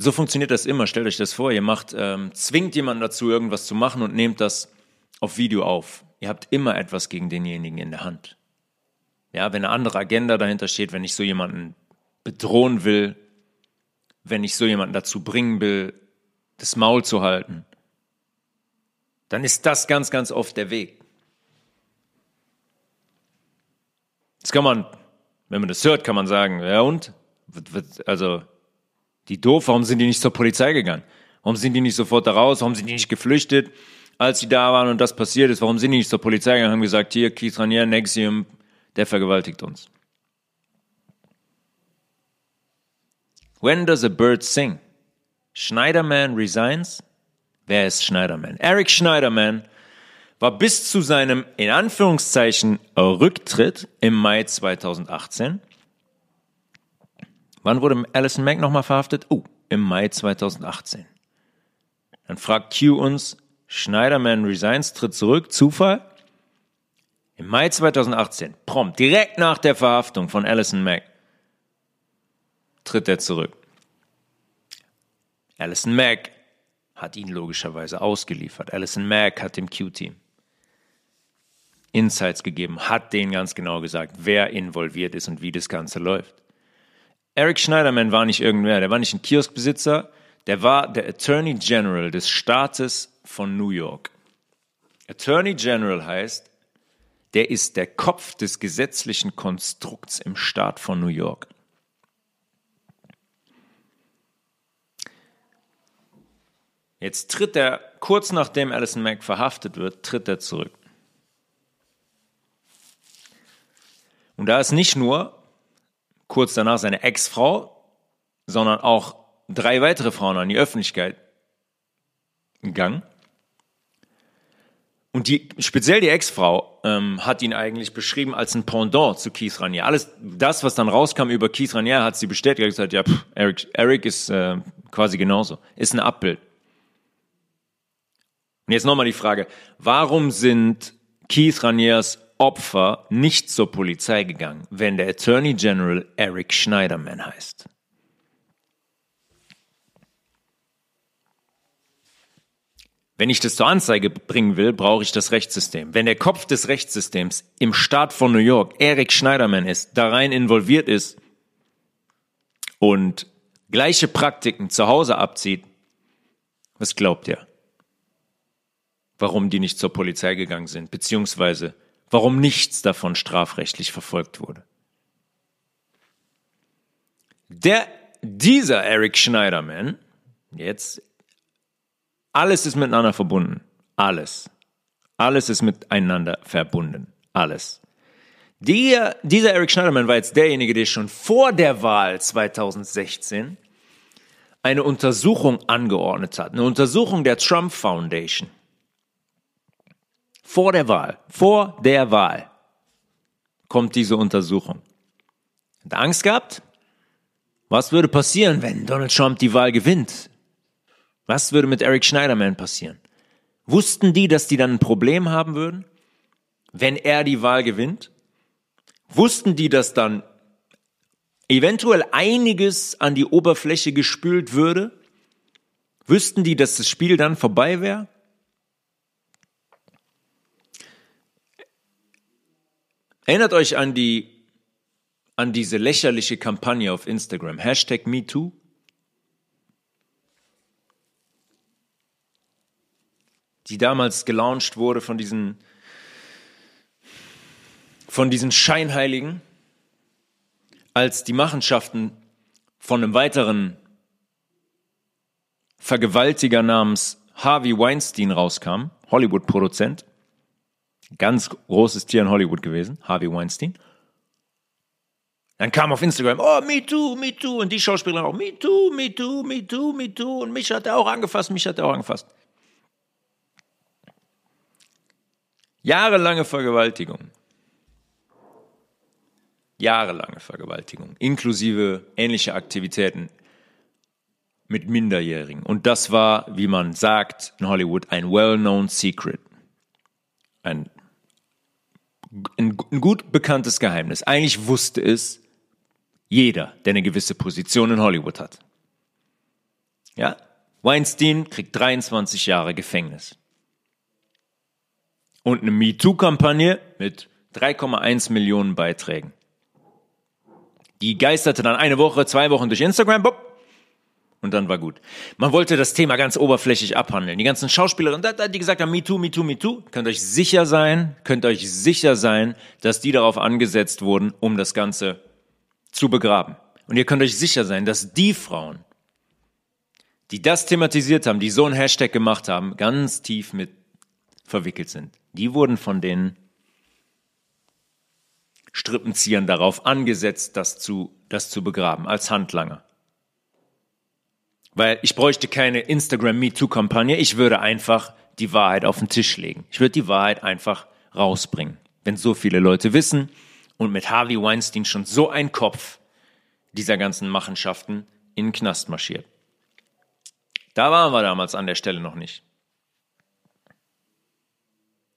So funktioniert das immer. Stellt euch das vor, ihr macht, ähm, zwingt jemanden dazu, irgendwas zu machen und nehmt das auf Video auf. Ihr habt immer etwas gegen denjenigen in der Hand. Ja, wenn eine andere Agenda dahinter steht, wenn ich so jemanden bedrohen will, wenn ich so jemanden dazu bringen will, das Maul zu halten, dann ist das ganz, ganz oft der Weg. Jetzt kann man, wenn man das hört, kann man sagen, ja und? Also, die doof, warum sind die nicht zur Polizei gegangen? Warum sind die nicht sofort da raus? Warum sind die nicht geflüchtet, als die da waren und das passiert ist? Warum sind die nicht zur Polizei gegangen haben gesagt, hier, Keith Ranier, Nexium, der vergewaltigt uns? When does a bird sing? Schneiderman resigns? Wer ist Schneiderman? Eric Schneiderman war bis zu seinem, in Anführungszeichen, Rücktritt im Mai 2018. Wann wurde Alison Mack nochmal verhaftet? Oh, im Mai 2018. Dann fragt Q uns, Schneiderman resigns, tritt zurück, Zufall? Im Mai 2018, prompt, direkt nach der Verhaftung von Alison Mack, tritt er zurück. Alison Mack hat ihn logischerweise ausgeliefert. Alison Mack hat dem Q-Team Insights gegeben, hat denen ganz genau gesagt, wer involviert ist und wie das Ganze läuft. Eric Schneiderman war nicht irgendwer, der war nicht ein Kioskbesitzer, der war der Attorney General des Staates von New York. Attorney General heißt, der ist der Kopf des gesetzlichen Konstrukts im Staat von New York. Jetzt tritt er, kurz nachdem Alison Mack verhaftet wird, tritt er zurück. Und da ist nicht nur kurz danach seine Ex-Frau, sondern auch drei weitere Frauen an die Öffentlichkeit gegangen. Und die, speziell die Ex-Frau ähm, hat ihn eigentlich beschrieben als ein Pendant zu Keith Ranier. Alles das, was dann rauskam über Keith Ranier, hat sie bestätigt. Er gesagt, ja, pff, Eric, Eric ist äh, quasi genauso. Ist ein Abbild. Und jetzt nochmal die Frage, warum sind Keith Raniers Opfer nicht zur Polizei gegangen, wenn der Attorney General Eric Schneiderman heißt? Wenn ich das zur Anzeige bringen will, brauche ich das Rechtssystem. Wenn der Kopf des Rechtssystems im Staat von New York Eric Schneiderman ist, da rein involviert ist und gleiche Praktiken zu Hause abzieht, was glaubt ihr? warum die nicht zur Polizei gegangen sind, beziehungsweise warum nichts davon strafrechtlich verfolgt wurde. Der, dieser Eric Schneiderman, jetzt, alles ist miteinander verbunden. Alles. Alles ist miteinander verbunden. Alles. Der, dieser Eric Schneiderman war jetzt derjenige, der schon vor der Wahl 2016 eine Untersuchung angeordnet hat. Eine Untersuchung der Trump Foundation vor der Wahl, vor der Wahl kommt diese Untersuchung. Hat Angst gehabt? Was würde passieren, wenn Donald Trump die Wahl gewinnt? Was würde mit Eric Schneiderman passieren? Wussten die, dass die dann ein Problem haben würden, wenn er die Wahl gewinnt? Wussten die, dass dann eventuell einiges an die Oberfläche gespült würde? Wüssten die, dass das Spiel dann vorbei wäre? Erinnert euch an die, an diese lächerliche Kampagne auf Instagram, Hashtag MeToo? Die damals gelauncht wurde von diesen, von diesen Scheinheiligen, als die Machenschaften von einem weiteren Vergewaltiger namens Harvey Weinstein rauskamen, Hollywood-Produzent, Ganz großes Tier in Hollywood gewesen, Harvey Weinstein. Dann kam auf Instagram, oh, me too, me too. Und die Schauspielerin auch, me too, me too, me too, me too. Und mich hat er auch angefasst, mich hat er auch angefasst. Jahrelange Vergewaltigung. Jahrelange Vergewaltigung, inklusive ähnlicher Aktivitäten mit Minderjährigen. Und das war, wie man sagt in Hollywood, ein well-known secret. Ein ein, ein gut bekanntes Geheimnis. Eigentlich wusste es jeder, der eine gewisse Position in Hollywood hat. Ja? Weinstein kriegt 23 Jahre Gefängnis. Und eine MeToo-Kampagne mit 3,1 Millionen Beiträgen. Die geisterte dann eine Woche, zwei Wochen durch Instagram, boop, Und dann war gut. Man wollte das Thema ganz oberflächlich abhandeln. Die ganzen Schauspielerinnen, die gesagt haben, me too, me too, me too, könnt euch sicher sein, könnt euch sicher sein, dass die darauf angesetzt wurden, um das Ganze zu begraben. Und ihr könnt euch sicher sein, dass die Frauen, die das thematisiert haben, die so einen Hashtag gemacht haben, ganz tief mit verwickelt sind. Die wurden von den Strippenziehern darauf angesetzt, das zu, das zu begraben, als Handlanger. Weil ich bräuchte keine Instagram MeToo-Kampagne, ich würde einfach die Wahrheit auf den Tisch legen. Ich würde die Wahrheit einfach rausbringen. Wenn so viele Leute wissen und mit Harvey Weinstein schon so ein Kopf dieser ganzen Machenschaften in den Knast marschiert. Da waren wir damals an der Stelle noch nicht.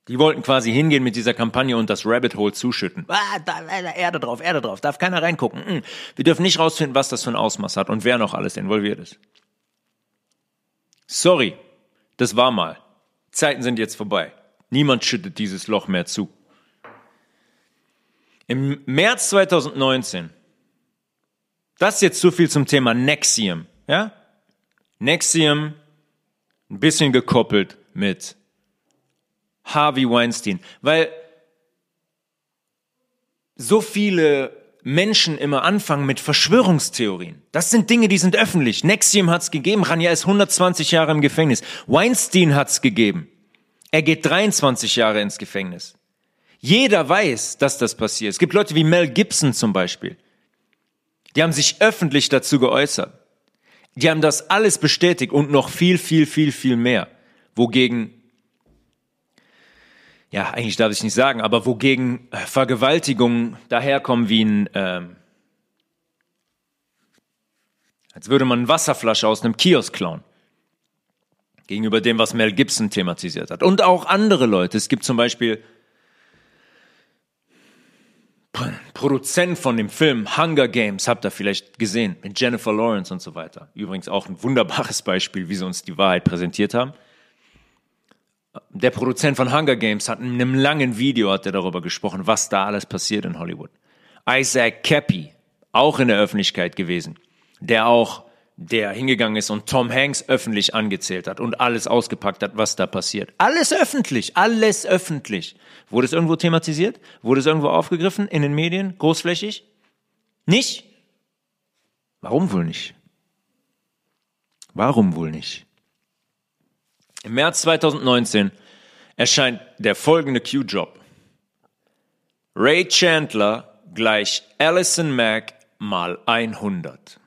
Die wollten quasi hingehen mit dieser Kampagne und das Rabbit Hole zuschütten. Ah, da, Erde drauf, Erde drauf, darf keiner reingucken. Hm. Wir dürfen nicht rausfinden, was das für ein Ausmaß hat und wer noch alles involviert ist. Sorry, das war mal. Zeiten sind jetzt vorbei. Niemand schüttet dieses Loch mehr zu. Im März 2019, das jetzt zu viel zum Thema Nexium, ja? Nexium, ein bisschen gekoppelt mit Harvey Weinstein, weil so viele Menschen immer anfangen mit Verschwörungstheorien. Das sind Dinge, die sind öffentlich. Nexium hat's gegeben, Rania ist 120 Jahre im Gefängnis. Weinstein hat's gegeben. Er geht 23 Jahre ins Gefängnis. Jeder weiß, dass das passiert. Es gibt Leute wie Mel Gibson zum Beispiel. Die haben sich öffentlich dazu geäußert. Die haben das alles bestätigt und noch viel, viel, viel, viel mehr. Wogegen ja, eigentlich darf ich nicht sagen, aber wogegen äh, Vergewaltigungen daherkommen wie ein, ähm, als würde man eine Wasserflasche aus einem Kiosk klauen. Gegenüber dem, was Mel Gibson thematisiert hat. Und auch andere Leute. Es gibt zum Beispiel Produzent von dem Film Hunger Games, habt ihr vielleicht gesehen, mit Jennifer Lawrence und so weiter. Übrigens auch ein wunderbares Beispiel, wie sie uns die Wahrheit präsentiert haben der Produzent von Hunger Games hat in einem langen Video hat er darüber gesprochen, was da alles passiert in Hollywood. Isaac Cappy, auch in der Öffentlichkeit gewesen, der auch der hingegangen ist und Tom Hanks öffentlich angezählt hat und alles ausgepackt hat, was da passiert. Alles öffentlich, alles öffentlich. Wurde es irgendwo thematisiert? Wurde es irgendwo aufgegriffen in den Medien, großflächig? Nicht? Warum wohl nicht? Warum wohl nicht? Im März 2019 erscheint der folgende Q-Job. Ray Chandler gleich Allison Mack mal 100.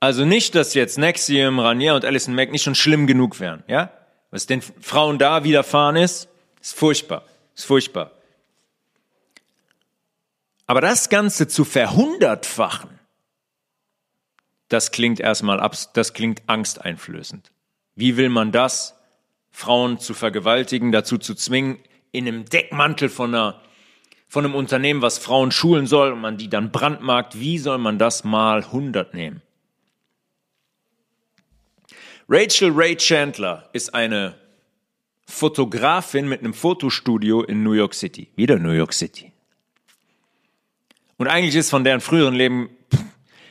Also nicht, dass jetzt Nexium, Ranier und Alison Mack nicht schon schlimm genug wären, ja? Was den Frauen da widerfahren ist, ist furchtbar, ist furchtbar. Aber das Ganze zu verhundertfachen, das klingt erstmal, das klingt angsteinflößend. Wie will man das, Frauen zu vergewaltigen, dazu zu zwingen, in einem Deckmantel von, einer, von einem Unternehmen, was Frauen schulen soll und man die dann brandmarkt, wie soll man das mal 100 nehmen? Rachel Ray Chandler ist eine Fotografin mit einem Fotostudio in New York City. Wieder New York City. Und eigentlich ist von deren früheren Leben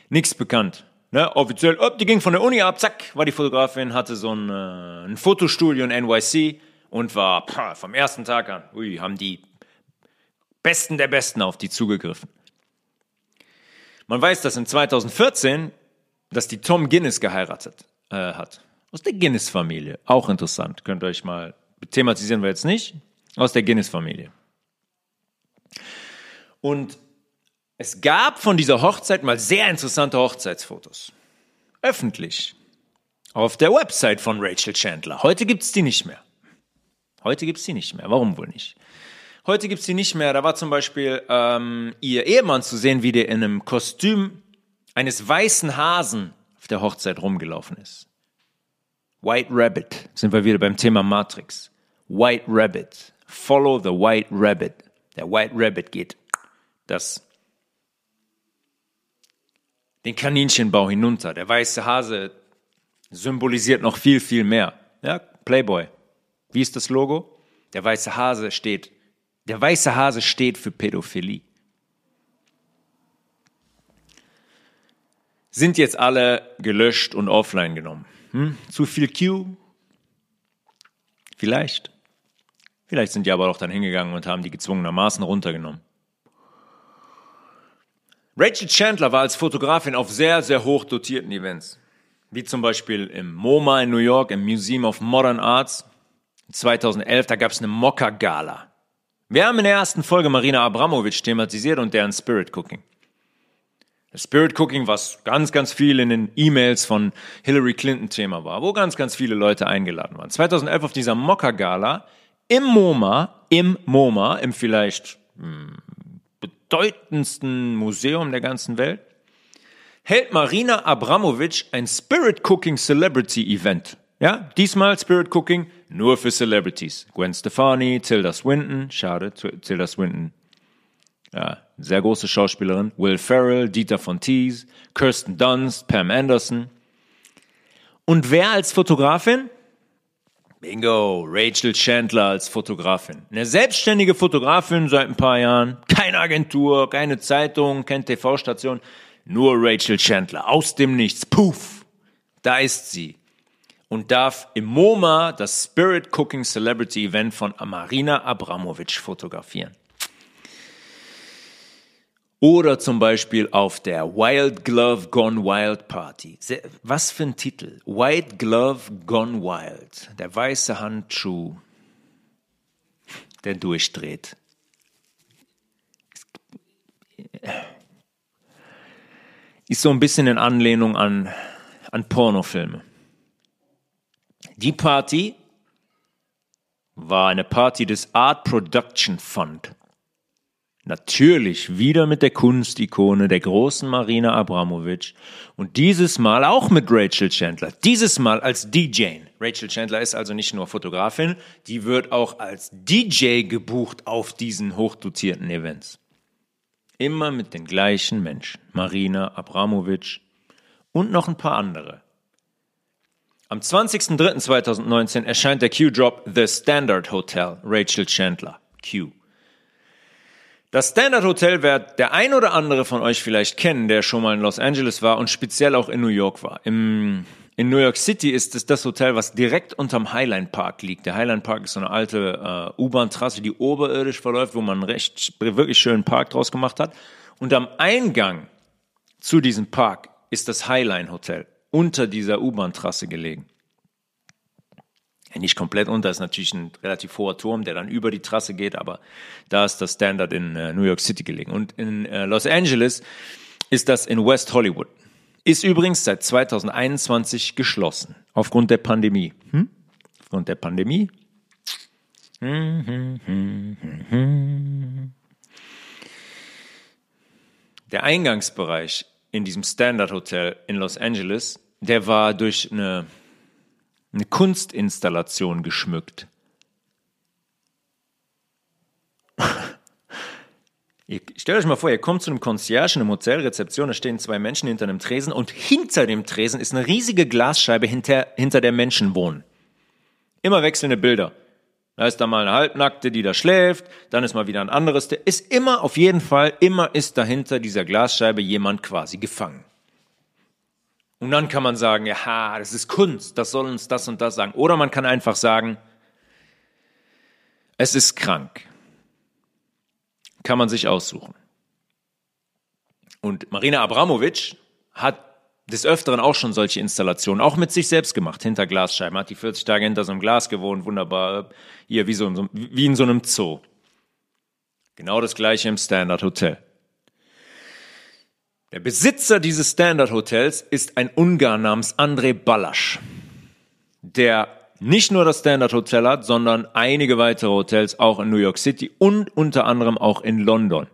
nichts bekannt. Ne, offiziell, oh, die ging von der Uni ab, zack, war die Fotografin, hatte so ein, äh, ein Fotostudio in NYC und war pah, vom ersten Tag an, ui, haben die Besten der Besten auf die zugegriffen. Man weiß, dass in 2014, dass die Tom Guinness geheiratet äh, hat. Aus der Guinness-Familie. Auch interessant. Könnt ihr euch mal, thematisieren wir jetzt nicht. Aus der Guinness-Familie. Und es gab von dieser Hochzeit mal sehr interessante Hochzeitsfotos. Öffentlich. Auf der Website von Rachel Chandler. Heute gibt's die nicht mehr. Heute gibt's die nicht mehr. Warum wohl nicht? Heute gibt's die nicht mehr. Da war zum Beispiel ähm, ihr Ehemann zu sehen, wie der in einem Kostüm eines weißen Hasen auf der Hochzeit rumgelaufen ist. White Rabbit. Sind wir wieder beim Thema Matrix. White Rabbit. Follow the White Rabbit. Der White Rabbit geht das den Kaninchenbau hinunter. Der weiße Hase symbolisiert noch viel, viel mehr. Ja, Playboy. Wie ist das Logo? Der weiße Hase steht, der weiße Hase steht für Pädophilie. sind jetzt alle gelöscht und offline genommen. Hm? Zu viel Q? Vielleicht. Vielleicht sind die aber auch dann hingegangen und haben die gezwungenermaßen runtergenommen. Rachel Chandler war als Fotografin auf sehr, sehr hoch dotierten Events. Wie zum Beispiel im MoMA in New York, im Museum of Modern Arts. 2011, da gab es eine Mokka-Gala. Wir haben in der ersten Folge Marina Abramovic thematisiert und deren Spirit Cooking. Spirit Cooking, was ganz, ganz viel in den E-Mails von Hillary Clinton Thema war, wo ganz, ganz viele Leute eingeladen waren. 2011 auf dieser Mokka-Gala im MoMA, im MoMA, im vielleicht hm, bedeutendsten Museum der ganzen Welt, hält Marina Abramovic ein Spirit Cooking Celebrity Event. Ja, diesmal Spirit Cooking nur für Celebrities. Gwen Stefani, Tilda Swinton, schade, Tilda Swinton, ja, sehr große Schauspielerin, Will Ferrell, Dieter von Teese, Kirsten Dunst, Pam Anderson. Und wer als Fotografin? Bingo, Rachel Chandler als Fotografin. Eine selbstständige Fotografin seit ein paar Jahren. Keine Agentur, keine Zeitung, keine TV-Station. Nur Rachel Chandler. Aus dem Nichts. Puff. Da ist sie. Und darf im MoMA das Spirit Cooking Celebrity Event von Marina Abramovic fotografieren. Oder zum Beispiel auf der Wild Glove Gone Wild Party. Was für ein Titel. White Glove Gone Wild. Der weiße Handschuh, der durchdreht. Ist so ein bisschen in Anlehnung an, an Pornofilme. Die Party war eine Party des Art Production Fund. Natürlich wieder mit der Kunstikone der großen Marina Abramovic und dieses Mal auch mit Rachel Chandler. Dieses Mal als DJ. Rachel Chandler ist also nicht nur Fotografin, die wird auch als DJ gebucht auf diesen hochdotierten Events. Immer mit den gleichen Menschen. Marina Abramovic und noch ein paar andere. Am 20.03.2019 erscheint der Q-Drop The Standard Hotel, Rachel Chandler. Q. Das Standard Hotel wird der ein oder andere von euch vielleicht kennen, der schon mal in Los Angeles war und speziell auch in New York war. Im, in New York City ist es das Hotel, was direkt unterm Highline Park liegt. Der Highline Park ist so eine alte äh, U-Bahn-Trasse, die oberirdisch verläuft, wo man einen recht wirklich schönen Park draus gemacht hat. Und am Eingang zu diesem Park ist das Highline Hotel unter dieser U-Bahn-Trasse gelegen nicht komplett unter, ist natürlich ein relativ hoher Turm, der dann über die Trasse geht, aber da ist das Standard in äh, New York City gelegen. Und in äh, Los Angeles ist das in West Hollywood. Ist übrigens seit 2021 geschlossen, aufgrund der Pandemie. Hm? Aufgrund der Pandemie. Der Eingangsbereich in diesem Standard Hotel in Los Angeles, der war durch eine eine Kunstinstallation geschmückt. (laughs) Stellt euch mal vor, ihr kommt zu einem Concierge in einem Hotelrezeption, da stehen zwei Menschen hinter einem Tresen und hinter dem Tresen ist eine riesige Glasscheibe, hinter, hinter der Menschen wohnen. Immer wechselnde Bilder. Da ist da mal eine Halbnackte, die da schläft, dann ist mal wieder ein anderes. Ist immer, auf jeden Fall, immer ist dahinter dieser Glasscheibe jemand quasi gefangen. Und dann kann man sagen, ja, das ist Kunst, das soll uns das und das sagen. Oder man kann einfach sagen, es ist krank. Kann man sich aussuchen. Und Marina Abramovic hat des Öfteren auch schon solche Installationen, auch mit sich selbst gemacht, hinter Glasscheiben. Hat die 40 Tage hinter so einem Glas gewohnt, wunderbar, hier wie, so, wie in so einem Zoo. Genau das gleiche im Standard Hotel. Der Besitzer dieses Standard Hotels ist ein Ungar namens André Ballasch, der nicht nur das Standard Hotel hat, sondern einige weitere Hotels auch in New York City und unter anderem auch in London.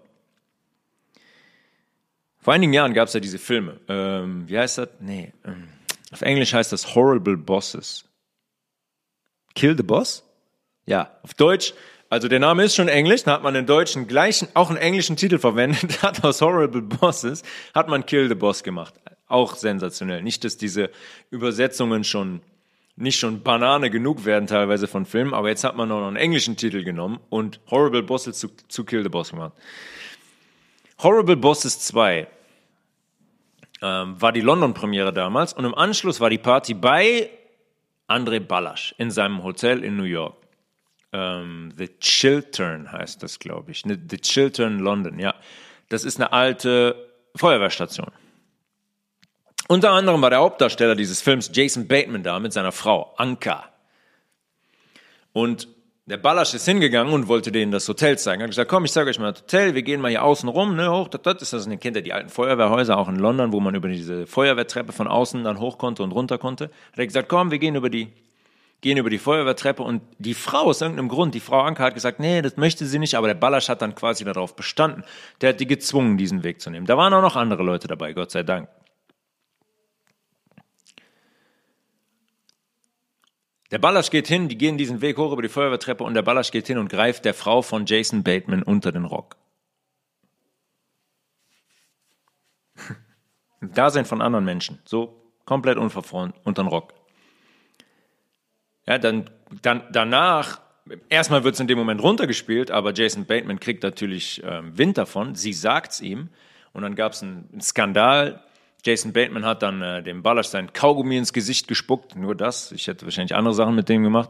Vor einigen Jahren gab es ja diese Filme. Ähm, wie heißt das? Nee. Ähm, auf Englisch heißt das Horrible Bosses. Kill the Boss? Ja, auf Deutsch also der Name ist schon englisch, da hat man den deutschen gleichen, auch einen englischen Titel verwendet, (laughs) hat aus Horrible Bosses, hat man Kill the Boss gemacht. Auch sensationell. Nicht, dass diese Übersetzungen schon nicht schon Banane genug werden teilweise von Filmen, aber jetzt hat man noch einen englischen Titel genommen und Horrible Bosses zu, zu Kill the Boss gemacht. Horrible Bosses 2 ähm, war die London-Premiere damals und im Anschluss war die Party bei André Ballasch in seinem Hotel in New York. Ähm, The Chiltern heißt das, glaube ich. Ne, The Chiltern London, ja. Das ist eine alte Feuerwehrstation. Unter anderem war der Hauptdarsteller dieses Films Jason Bateman da mit seiner Frau Anka. Und der Ballasch ist hingegangen und wollte denen das Hotel zeigen. Er hat gesagt, komm, ich zeige euch mal das Hotel, wir gehen mal hier außen rum, ne, hoch, das, das ist das, ihr kennt ja die alten Feuerwehrhäuser, auch in London, wo man über diese Feuerwehrtreppe von außen dann hoch konnte und runter konnte. Hat er gesagt, komm, wir gehen über die, gehen über die Feuerwehrtreppe und die Frau aus irgendeinem Grund, die Frau Anke hat gesagt, nee, das möchte sie nicht, aber der Ballasch hat dann quasi darauf bestanden. Der hat die gezwungen, diesen Weg zu nehmen. Da waren auch noch andere Leute dabei, Gott sei Dank. Der Ballasch geht hin, die gehen diesen Weg hoch über die Feuerwehrtreppe und der Ballasch geht hin und greift der Frau von Jason Bateman unter den Rock. (laughs) Dasein von anderen Menschen, so komplett unverfreund unter den Rock. Ja, dann, dann danach, erstmal wird es in dem Moment runtergespielt, aber Jason Bateman kriegt natürlich ähm, Wind davon. Sie sagt's ihm und dann gab es einen, einen Skandal Jason Bateman hat dann äh, dem Ballasch sein Kaugummi ins Gesicht gespuckt, nur das. Ich hätte wahrscheinlich andere Sachen mit dem gemacht.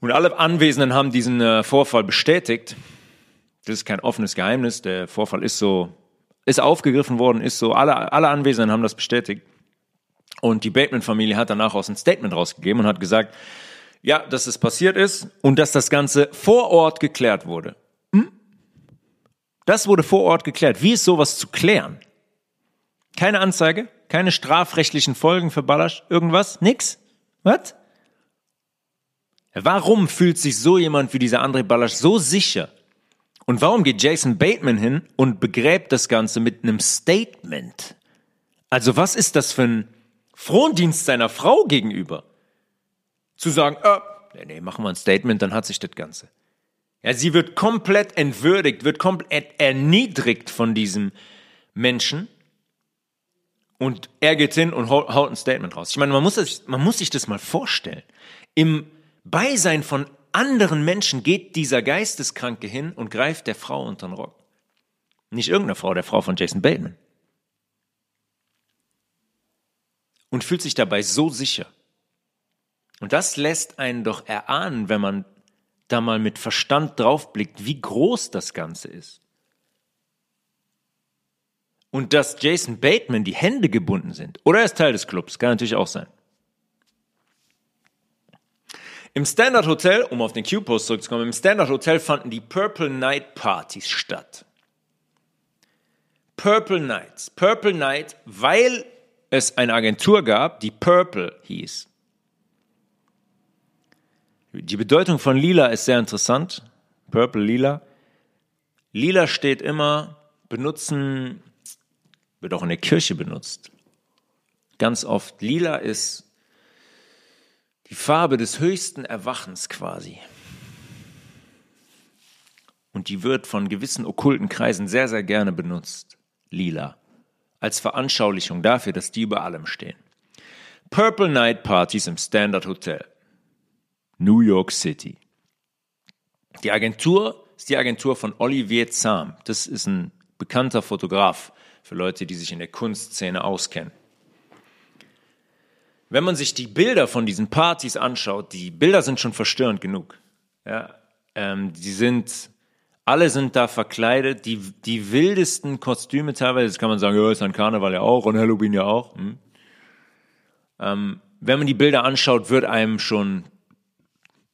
Und alle Anwesenden haben diesen äh, Vorfall bestätigt. Das ist kein offenes Geheimnis. Der Vorfall ist so, ist aufgegriffen worden, ist so. Alle, alle Anwesenden haben das bestätigt. Und die Bateman-Familie hat danach aus ein Statement rausgegeben und hat gesagt, ja, dass es passiert ist und dass das Ganze vor Ort geklärt wurde. Hm? Das wurde vor Ort geklärt. Wie ist sowas zu klären? Keine Anzeige, keine strafrechtlichen Folgen für Ballasch, irgendwas, nix. Was? Warum fühlt sich so jemand wie dieser André Ballasch so sicher? Und warum geht Jason Bateman hin und begräbt das Ganze mit einem Statement? Also was ist das für ein Frondienst seiner Frau gegenüber? Zu sagen, äh, nee, nee, machen wir ein Statement, dann hat sich das Ganze. Ja, sie wird komplett entwürdigt, wird komplett erniedrigt von diesem Menschen und er geht hin und haut ein Statement raus. Ich meine, man muss, das, man muss sich das mal vorstellen. Im Beisein von anderen Menschen geht dieser Geisteskranke hin und greift der Frau unter den Rock. Nicht irgendeine Frau, der Frau von Jason Bateman. Und fühlt sich dabei so sicher. Und das lässt einen doch erahnen, wenn man da mal mit Verstand draufblickt, wie groß das Ganze ist und dass Jason Bateman die Hände gebunden sind. Oder er ist Teil des Clubs, kann natürlich auch sein. Im Standard Hotel, um auf den Q-Post zurückzukommen, im Standard Hotel fanden die Purple Night Partys statt. Purple Nights. Purple Night, weil es eine Agentur gab, die Purple hieß. Die Bedeutung von lila ist sehr interessant. Purple, lila. Lila steht immer, benutzen wird auch in der Kirche benutzt. Ganz oft lila ist die Farbe des höchsten Erwachens quasi. Und die wird von gewissen okkulten Kreisen sehr, sehr gerne benutzt. Lila. Als Veranschaulichung dafür, dass die über allem stehen. Purple Night Partys im Standard Hotel. New York City. Die Agentur ist die Agentur von Olivier Zahm. Das ist ein bekannter Fotograf für Leute, die sich in der Kunstszene auskennen. Wenn man sich die Bilder von diesen Partys anschaut, die Bilder sind schon verstörend genug. Ja, ähm, die sind, alle sind da verkleidet, die, die wildesten Kostüme teilweise, das kann man sagen, ja, ist an Karneval ja auch und Halloween ja auch. Hm. Ähm, wenn man die Bilder anschaut, wird einem schon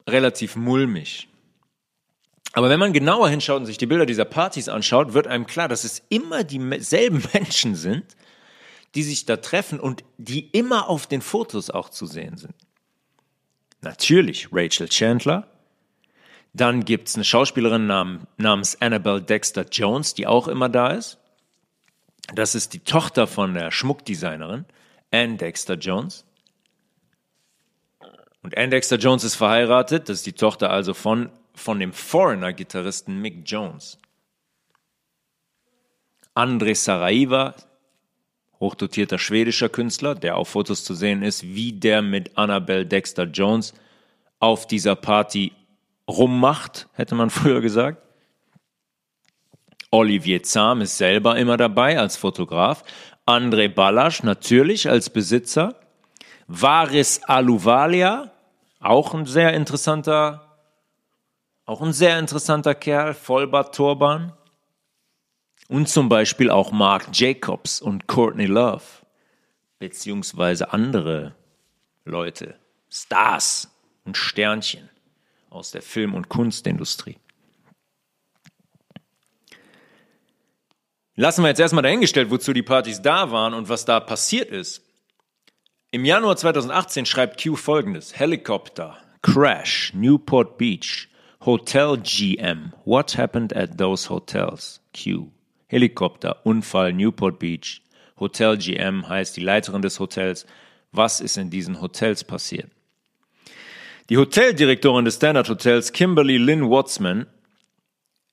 relativ mulmig. Aber wenn man genauer hinschaut und sich die Bilder dieser Partys anschaut, wird einem klar, dass es immer dieselben (laughs) Menschen sind, die sich da treffen und die immer auf den Fotos auch zu sehen sind. Natürlich Rachel Chandler. Dann gibt es eine Schauspielerin namens Annabelle Dexter Jones, die auch immer da ist. Das ist die Tochter von der Schmuckdesignerin Anne Dexter Jones. Und Anne Dexter Jones ist verheiratet, das ist die Tochter also von von dem Foreigner-Gitarristen Mick Jones. André Saraiva, hochdotierter schwedischer Künstler, der auf Fotos zu sehen ist, wie der mit Annabelle Dexter Jones auf dieser Party rummacht, hätte man (laughs) früher gesagt. Olivier Zahm ist selber immer dabei als Fotograf. André Ballasch natürlich als Besitzer, Varis Aluvalia, auch ein sehr interessanter, auch ein sehr interessanter Kerl, Vollbart Turban. Und zum Beispiel auch Mark Jacobs und Courtney Love, beziehungsweise andere Leute, Stars und Sternchen aus der Film- und Kunstindustrie. Lassen wir jetzt erstmal dahingestellt, wozu die Partys da waren und was da passiert ist. Im Januar 2018 schreibt Q folgendes. Helikopter, Crash, Newport Beach, Hotel GM. What happened at those hotels? Q. Helikopter, Unfall, Newport Beach. Hotel GM heißt die Leiterin des Hotels. Was ist in diesen Hotels passiert? Die Hoteldirektorin des Standard Hotels, Kimberly Lynn Wattsman,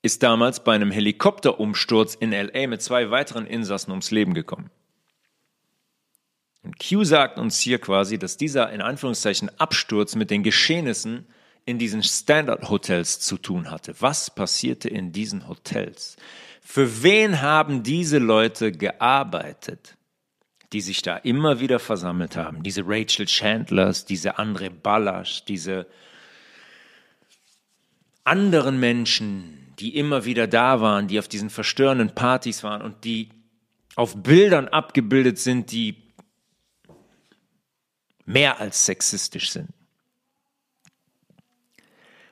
ist damals bei einem Helikopterumsturz in LA mit zwei weiteren Insassen ums Leben gekommen. Und Q sagt uns hier quasi, dass dieser in Anführungszeichen Absturz mit den Geschehnissen in diesen Standard Hotels zu tun hatte. Was passierte in diesen Hotels? Für wen haben diese Leute gearbeitet, die sich da immer wieder versammelt haben? Diese Rachel Chandlers, diese Andre Ballasch, diese anderen Menschen, die immer wieder da waren, die auf diesen verstörenden Partys waren und die auf Bildern abgebildet sind, die mehr als sexistisch sind.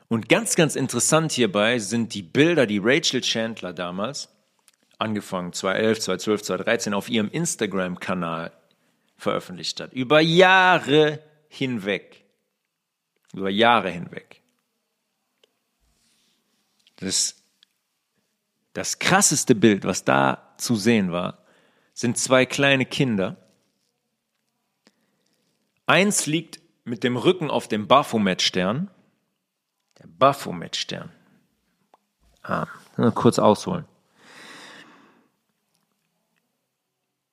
Und ganz, ganz interessant hierbei sind die Bilder, die Rachel Chandler damals, angefangen 2011, 2012, 2013, auf ihrem Instagram-Kanal veröffentlicht hat. Über Jahre hinweg. Über Jahre hinweg. Das, das krasseste Bild, was da zu sehen war, sind zwei kleine Kinder. Eins liegt mit dem Rücken auf dem Baphomet-Stern. Der Baphomet-Stern. Ah, kurz ausholen.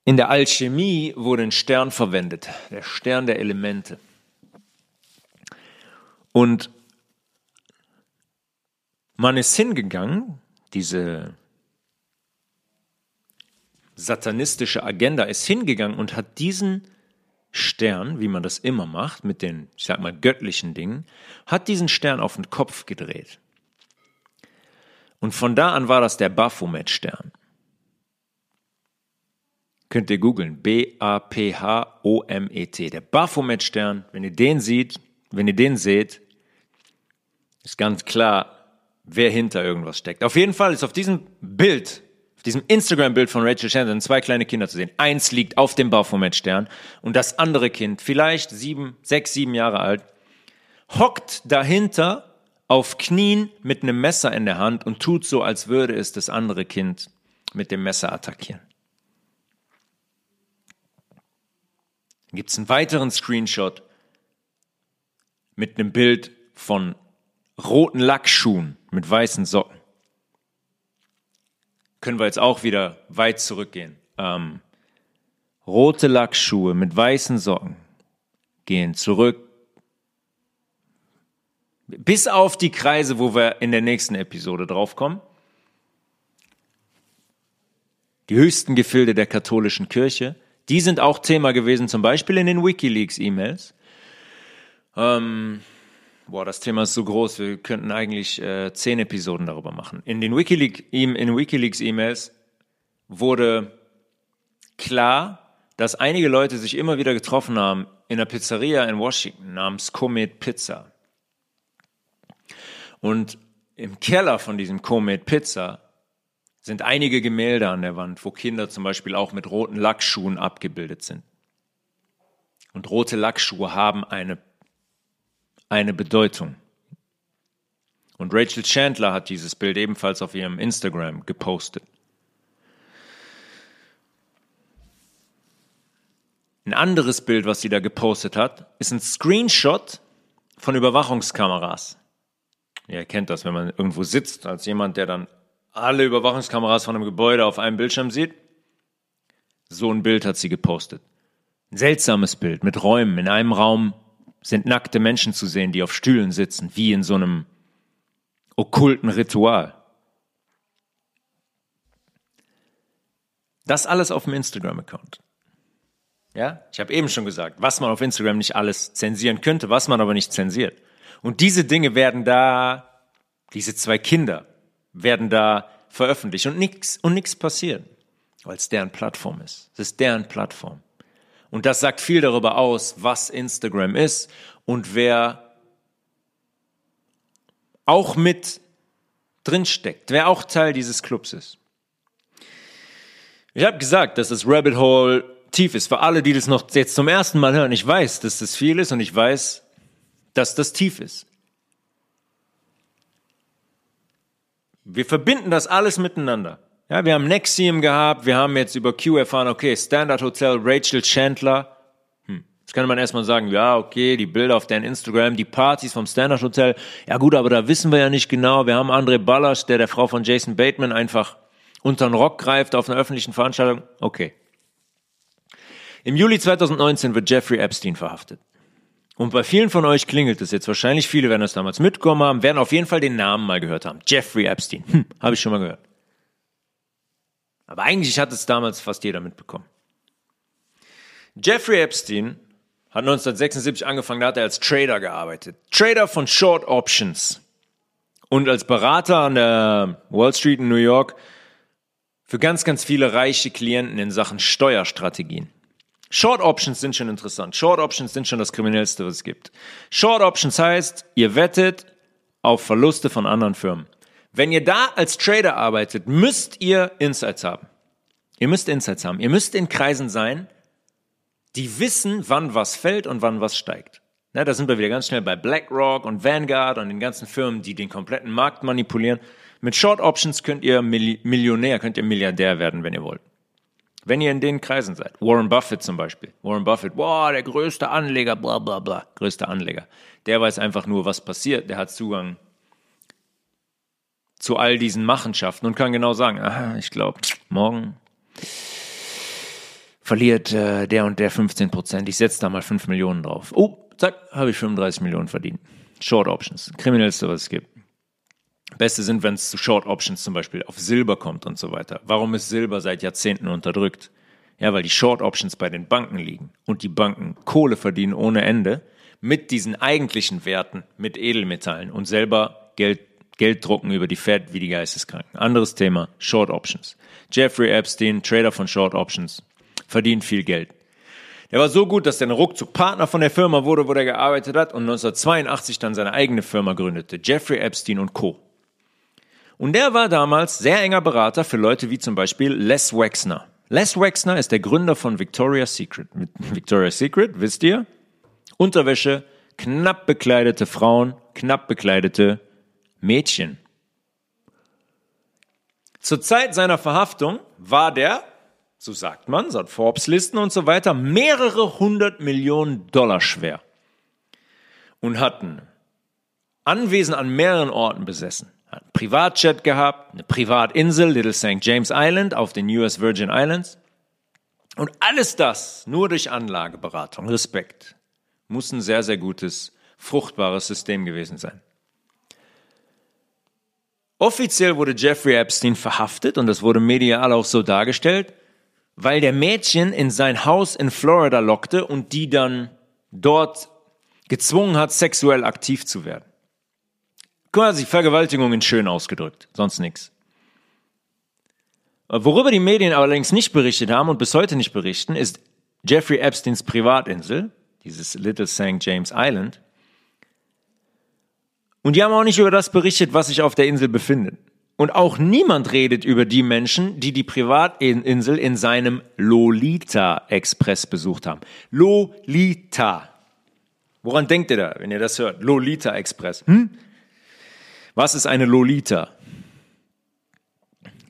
In der Alchemie wurde ein Stern verwendet, der Stern der Elemente. Und man ist hingegangen, diese satanistische Agenda ist hingegangen und hat diesen Stern, wie man das immer macht, mit den, ich sag mal, göttlichen Dingen, hat diesen Stern auf den Kopf gedreht. Und von da an war das der Baphomet-Stern. Könnt ihr googeln. B-A-P-H-O-M-E-T. Der Baphomet-Stern, wenn ihr den seht, wenn ihr den seht, ist ganz klar, wer hinter irgendwas steckt. Auf jeden Fall ist auf diesem Bild, auf diesem Instagram-Bild von Rachel Shannon zwei kleine Kinder zu sehen. Eins liegt auf dem Baphomet-Stern und das andere Kind, vielleicht sieben, sechs, sieben Jahre alt, hockt dahinter auf Knien mit einem Messer in der Hand und tut so, als würde es das andere Kind mit dem Messer attackieren. Dann gibt es einen weiteren Screenshot mit einem Bild von roten Lackschuhen mit weißen Socken. Können wir jetzt auch wieder weit zurückgehen. Ähm, rote Lackschuhe mit weißen Socken gehen zurück bis auf die Kreise, wo wir in der nächsten Episode draufkommen. Die höchsten Gefilde der katholischen Kirche, die sind auch Thema gewesen, zum Beispiel in den WikiLeaks-E-Mails. Ähm, Boah, das Thema ist so groß, wir könnten eigentlich äh, zehn Episoden darüber machen. In den Wikileaks, in Wikileaks E-Mails wurde klar, dass einige Leute sich immer wieder getroffen haben in einer Pizzeria in Washington namens Comet Pizza. Und im Keller von diesem Comet Pizza sind einige Gemälde an der Wand, wo Kinder zum Beispiel auch mit roten Lackschuhen abgebildet sind. Und rote Lackschuhe haben eine eine Bedeutung. Und Rachel Chandler hat dieses Bild ebenfalls auf ihrem Instagram gepostet. Ein anderes Bild, was sie da gepostet hat, ist ein Screenshot von Überwachungskameras. Ihr kennt das, wenn man irgendwo sitzt, als jemand, der dann alle Überwachungskameras von einem Gebäude auf einem Bildschirm sieht. So ein Bild hat sie gepostet. Ein seltsames Bild mit Räumen. In einem Raum sind nackte Menschen zu sehen, die auf Stühlen sitzen, wie in so einem okkulten Ritual. Das alles auf dem Instagram-Account. Ja, ich habe eben schon gesagt, was man auf Instagram nicht alles zensieren könnte, was man aber nicht zensiert. Und diese Dinge werden da, diese zwei Kinder werden da veröffentlicht und nichts und nichts passiert, weil es deren Plattform ist. Es ist deren Plattform. Und das sagt viel darüber aus, was Instagram ist und wer auch mit drinsteckt, wer auch Teil dieses Clubs ist. Ich habe gesagt, dass das Rabbit Hole tief ist. Für alle, die das noch jetzt zum ersten Mal hören, ich weiß, dass das viel ist und ich weiß, dass das tief ist. Wir verbinden das alles miteinander. Ja, wir haben Nexium gehabt, wir haben jetzt über Q erfahren, okay, Standard Hotel, Rachel Chandler. Hm. Jetzt kann man erstmal sagen, ja, okay, die Bilder auf deinem Instagram, die Partys vom Standard Hotel. Ja gut, aber da wissen wir ja nicht genau. Wir haben André Ballas, der der Frau von Jason Bateman einfach unter den Rock greift auf einer öffentlichen Veranstaltung. Okay. Im Juli 2019 wird Jeffrey Epstein verhaftet. Und bei vielen von euch klingelt es jetzt. Wahrscheinlich viele werden das damals mitbekommen haben, werden auf jeden Fall den Namen mal gehört haben. Jeffrey Epstein. Hm, habe ich schon mal gehört. Aber eigentlich hat es damals fast jeder mitbekommen. Jeffrey Epstein hat 1976 angefangen, da hat er als Trader gearbeitet. Trader von Short Options. Und als Berater an der Wall Street in New York für ganz, ganz viele reiche Klienten in Sachen Steuerstrategien. Short Options sind schon interessant. Short Options sind schon das Kriminellste, was es gibt. Short Options heißt, ihr wettet auf Verluste von anderen Firmen. Wenn ihr da als Trader arbeitet, müsst ihr Insights haben. Ihr müsst Insights haben. Ihr müsst in Kreisen sein, die wissen, wann was fällt und wann was steigt. Na, da sind wir wieder ganz schnell bei BlackRock und Vanguard und den ganzen Firmen, die den kompletten Markt manipulieren. Mit Short Options könnt ihr Millionär, könnt ihr Milliardär werden, wenn ihr wollt. Wenn ihr in den Kreisen seid, Warren Buffett zum Beispiel, Warren Buffett, boah, der größte Anleger, bla bla bla, größter Anleger. Der weiß einfach nur, was passiert, der hat Zugang zu all diesen Machenschaften und kann genau sagen, aha, ich glaube, morgen verliert äh, der und der 15 Prozent, ich setze da mal 5 Millionen drauf. Oh, zack, habe ich 35 Millionen verdient. Short Options, kriminellste, was es gibt. Beste sind, wenn es zu Short Options zum Beispiel auf Silber kommt und so weiter. Warum ist Silber seit Jahrzehnten unterdrückt? Ja, weil die Short Options bei den Banken liegen und die Banken Kohle verdienen ohne Ende mit diesen eigentlichen Werten, mit Edelmetallen und selber Geld, Geld drucken über die Fed wie die Geisteskranken. Anderes Thema, Short Options. Jeffrey Epstein, Trader von Short Options, verdient viel Geld. Er war so gut, dass er ruckzuck Partner von der Firma wurde, wo er gearbeitet hat und 1982 dann seine eigene Firma gründete, Jeffrey Epstein und Co. Und der war damals sehr enger Berater für Leute wie zum Beispiel Les Wexner. Les Wexner ist der Gründer von Victoria's Secret. Victoria's Secret, wisst ihr? Unterwäsche, knapp bekleidete Frauen, knapp bekleidete Mädchen. Zur Zeit seiner Verhaftung war der, so sagt man, so Forbes-Listen und so weiter, mehrere hundert Millionen Dollar schwer und hatten Anwesen an mehreren Orten besessen hat ein Privatjet gehabt, eine Privatinsel, Little St. James Island auf den US Virgin Islands. Und alles das nur durch Anlageberatung, Respekt, muss ein sehr, sehr gutes, fruchtbares System gewesen sein. Offiziell wurde Jeffrey Epstein verhaftet und das wurde medial auch so dargestellt, weil der Mädchen in sein Haus in Florida lockte und die dann dort gezwungen hat, sexuell aktiv zu werden. Quasi Vergewaltigung in schön ausgedrückt, sonst nichts. Worüber die Medien allerdings nicht berichtet haben und bis heute nicht berichten, ist Jeffrey Epsteins Privatinsel, dieses Little St. James Island. Und die haben auch nicht über das berichtet, was sich auf der Insel befindet. Und auch niemand redet über die Menschen, die die Privatinsel in seinem Lolita Express besucht haben. Lolita. Woran denkt ihr da, wenn ihr das hört? Lolita Express. Hm? Was ist eine Lolita?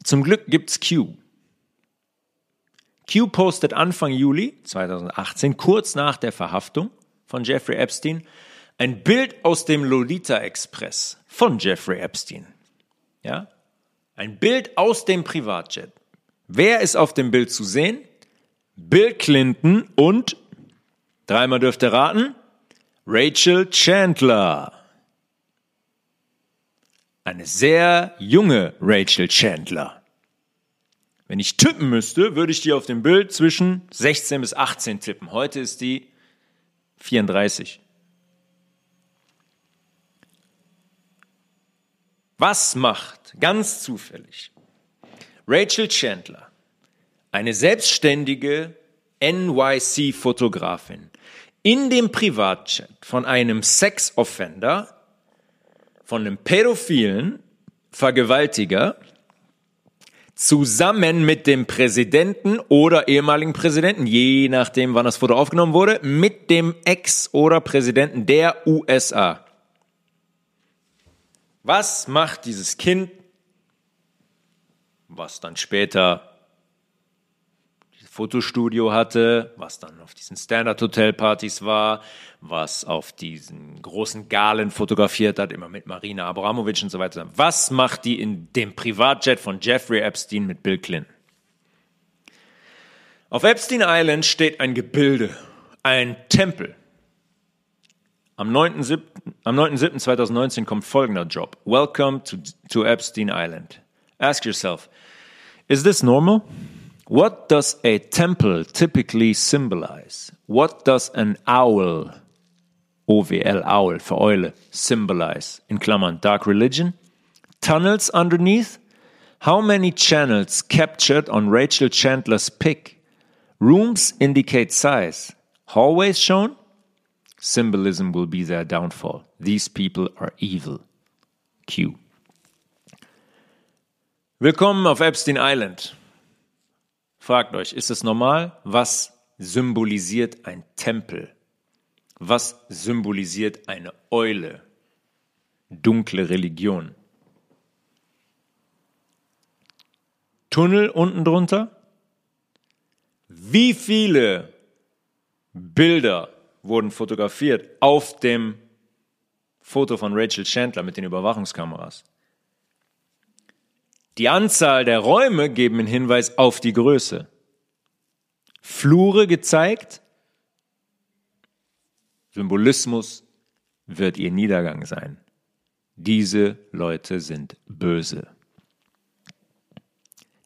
Zum Glück gibt's Q. Q postet Anfang Juli 2018, kurz nach der Verhaftung von Jeffrey Epstein, ein Bild aus dem Lolita Express von Jeffrey Epstein. Ja? Ein Bild aus dem Privatjet. Wer ist auf dem Bild zu sehen? Bill Clinton und, dreimal dürft ihr raten, Rachel Chandler eine sehr junge Rachel Chandler. Wenn ich tippen müsste, würde ich die auf dem Bild zwischen 16 bis 18 tippen. Heute ist die 34. Was macht ganz zufällig Rachel Chandler, eine selbstständige NYC-Fotografin, in dem Privatchat von einem Sex-Offender, von einem pädophilen Vergewaltiger, zusammen mit dem Präsidenten oder ehemaligen Präsidenten, je nachdem, wann das Foto aufgenommen wurde, mit dem Ex- oder Präsidenten der USA. Was macht dieses Kind, was dann später Fotostudio hatte, was dann auf diesen Standard-Hotel-Partys war, was auf diesen großen Galen fotografiert hat, immer mit Marina Abramovic und so weiter. Was macht die in dem Privatjet von Jeffrey Epstein mit Bill Clinton? Auf Epstein Island steht ein Gebilde, ein Tempel. Am 9.7.2019 9 kommt folgender Job. Welcome to, to Epstein Island. Ask yourself, is this normal? What does a temple typically symbolize? What does an owl, OWL, owl für Eule, symbolize? In Klammern, dark religion? Tunnels underneath? How many channels captured on Rachel Chandler's pic? Rooms indicate size. Hallways shown? Symbolism will be their downfall. These people are evil. Q. Willkommen auf Epstein Island. Fragt euch, ist es normal? Was symbolisiert ein Tempel? Was symbolisiert eine Eule? Dunkle Religion. Tunnel unten drunter? Wie viele Bilder wurden fotografiert auf dem Foto von Rachel Chandler mit den Überwachungskameras? Die Anzahl der Räume geben einen Hinweis auf die Größe. Flure gezeigt. Symbolismus wird ihr Niedergang sein. Diese Leute sind böse.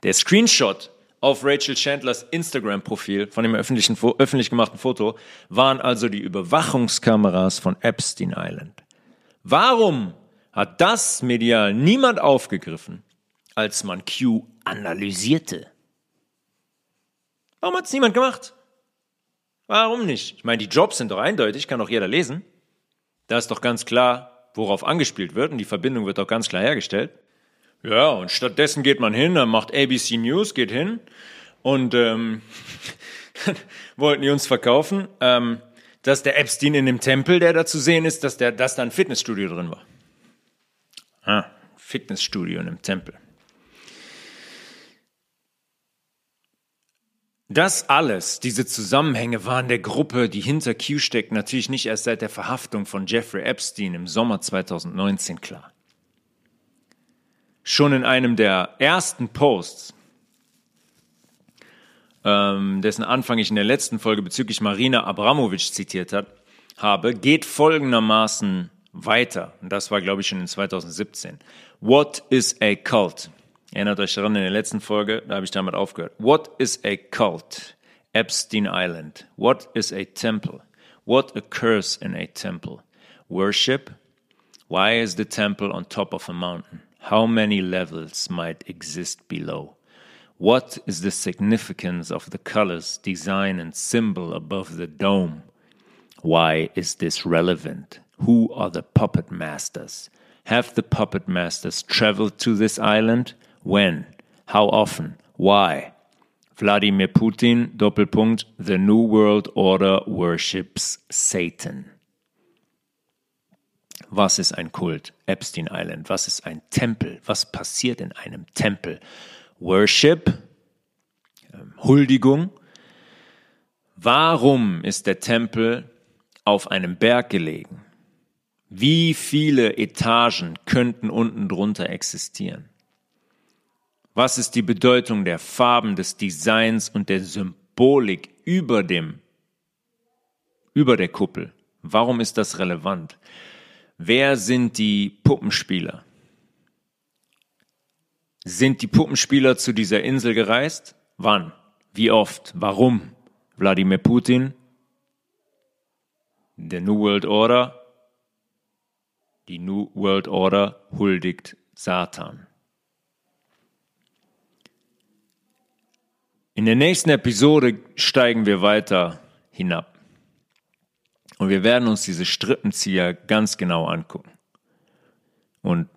Der Screenshot auf Rachel Chandlers Instagram-Profil von dem öffentlichen, öffentlich gemachten Foto waren also die Überwachungskameras von Epstein Island. Warum hat das medial niemand aufgegriffen? Als man Q analysierte. Warum hat es niemand gemacht? Warum nicht? Ich meine, die Jobs sind doch eindeutig, kann doch jeder lesen. Da ist doch ganz klar, worauf angespielt wird und die Verbindung wird doch ganz klar hergestellt. Ja, und stattdessen geht man hin, dann macht ABC News, geht hin und ähm, (laughs) wollten die uns verkaufen, ähm, dass der Epstein in dem Tempel, der da zu sehen ist, dass, der, dass da ein Fitnessstudio drin war. Ah, Fitnessstudio in einem Tempel. Das alles, diese Zusammenhänge waren der Gruppe, die hinter Q steckt, natürlich nicht erst seit der Verhaftung von Jeffrey Epstein im Sommer 2019 klar. Schon in einem der ersten Posts, ähm, dessen Anfang ich in der letzten Folge bezüglich Marina Abramovic zitiert hat, habe, geht folgendermaßen weiter. Und das war, glaube ich, schon in 2017. What is a cult? Erinnert euch daran in der letzten Folge, da habe ich damit aufgehört. What is a cult? Epstein Island. What is a temple? What occurs in a temple? Worship? Why is the temple on top of a mountain? How many levels might exist below? What is the significance of the colors, design, and symbol above the dome? Why is this relevant? Who are the puppet masters? Have the puppet masters traveled to this island? When? How often? Why? Wladimir Putin, Doppelpunkt, The New World Order worships Satan. Was ist ein Kult? Epstein Island. Was ist ein Tempel? Was passiert in einem Tempel? Worship, ähm, Huldigung. Warum ist der Tempel auf einem Berg gelegen? Wie viele Etagen könnten unten drunter existieren? Was ist die Bedeutung der Farben, des Designs und der Symbolik über dem, über der Kuppel? Warum ist das relevant? Wer sind die Puppenspieler? Sind die Puppenspieler zu dieser Insel gereist? Wann? Wie oft? Warum? Wladimir Putin? Der New World Order? Die New World Order huldigt Satan. In der nächsten Episode steigen wir weiter hinab. Und wir werden uns diese Strippenzieher ganz genau angucken. Und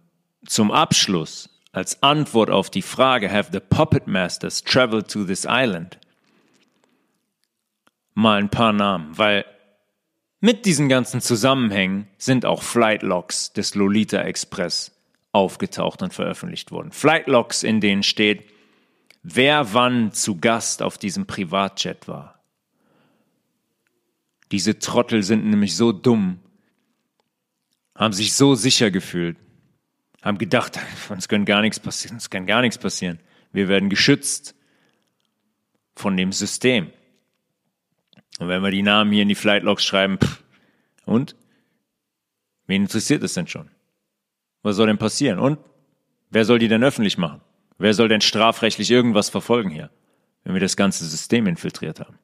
zum Abschluss, als Antwort auf die Frage, have the puppet masters traveled to this island? Mal ein paar Namen, weil mit diesen ganzen Zusammenhängen sind auch Flightlogs des Lolita Express aufgetaucht und veröffentlicht worden. Flightlogs, in denen steht, wer wann zu Gast auf diesem Privatjet war. Diese Trottel sind nämlich so dumm, haben sich so sicher gefühlt, haben gedacht, (laughs) uns kann gar nichts passieren, uns kann gar nichts passieren. Wir werden geschützt von dem System. Und wenn wir die Namen hier in die Flightlogs schreiben, pff, und? Wen interessiert es denn schon? Was soll denn passieren? Und? Wer soll die denn öffentlich machen? Wer soll denn strafrechtlich irgendwas verfolgen hier, wenn wir das ganze System infiltriert haben?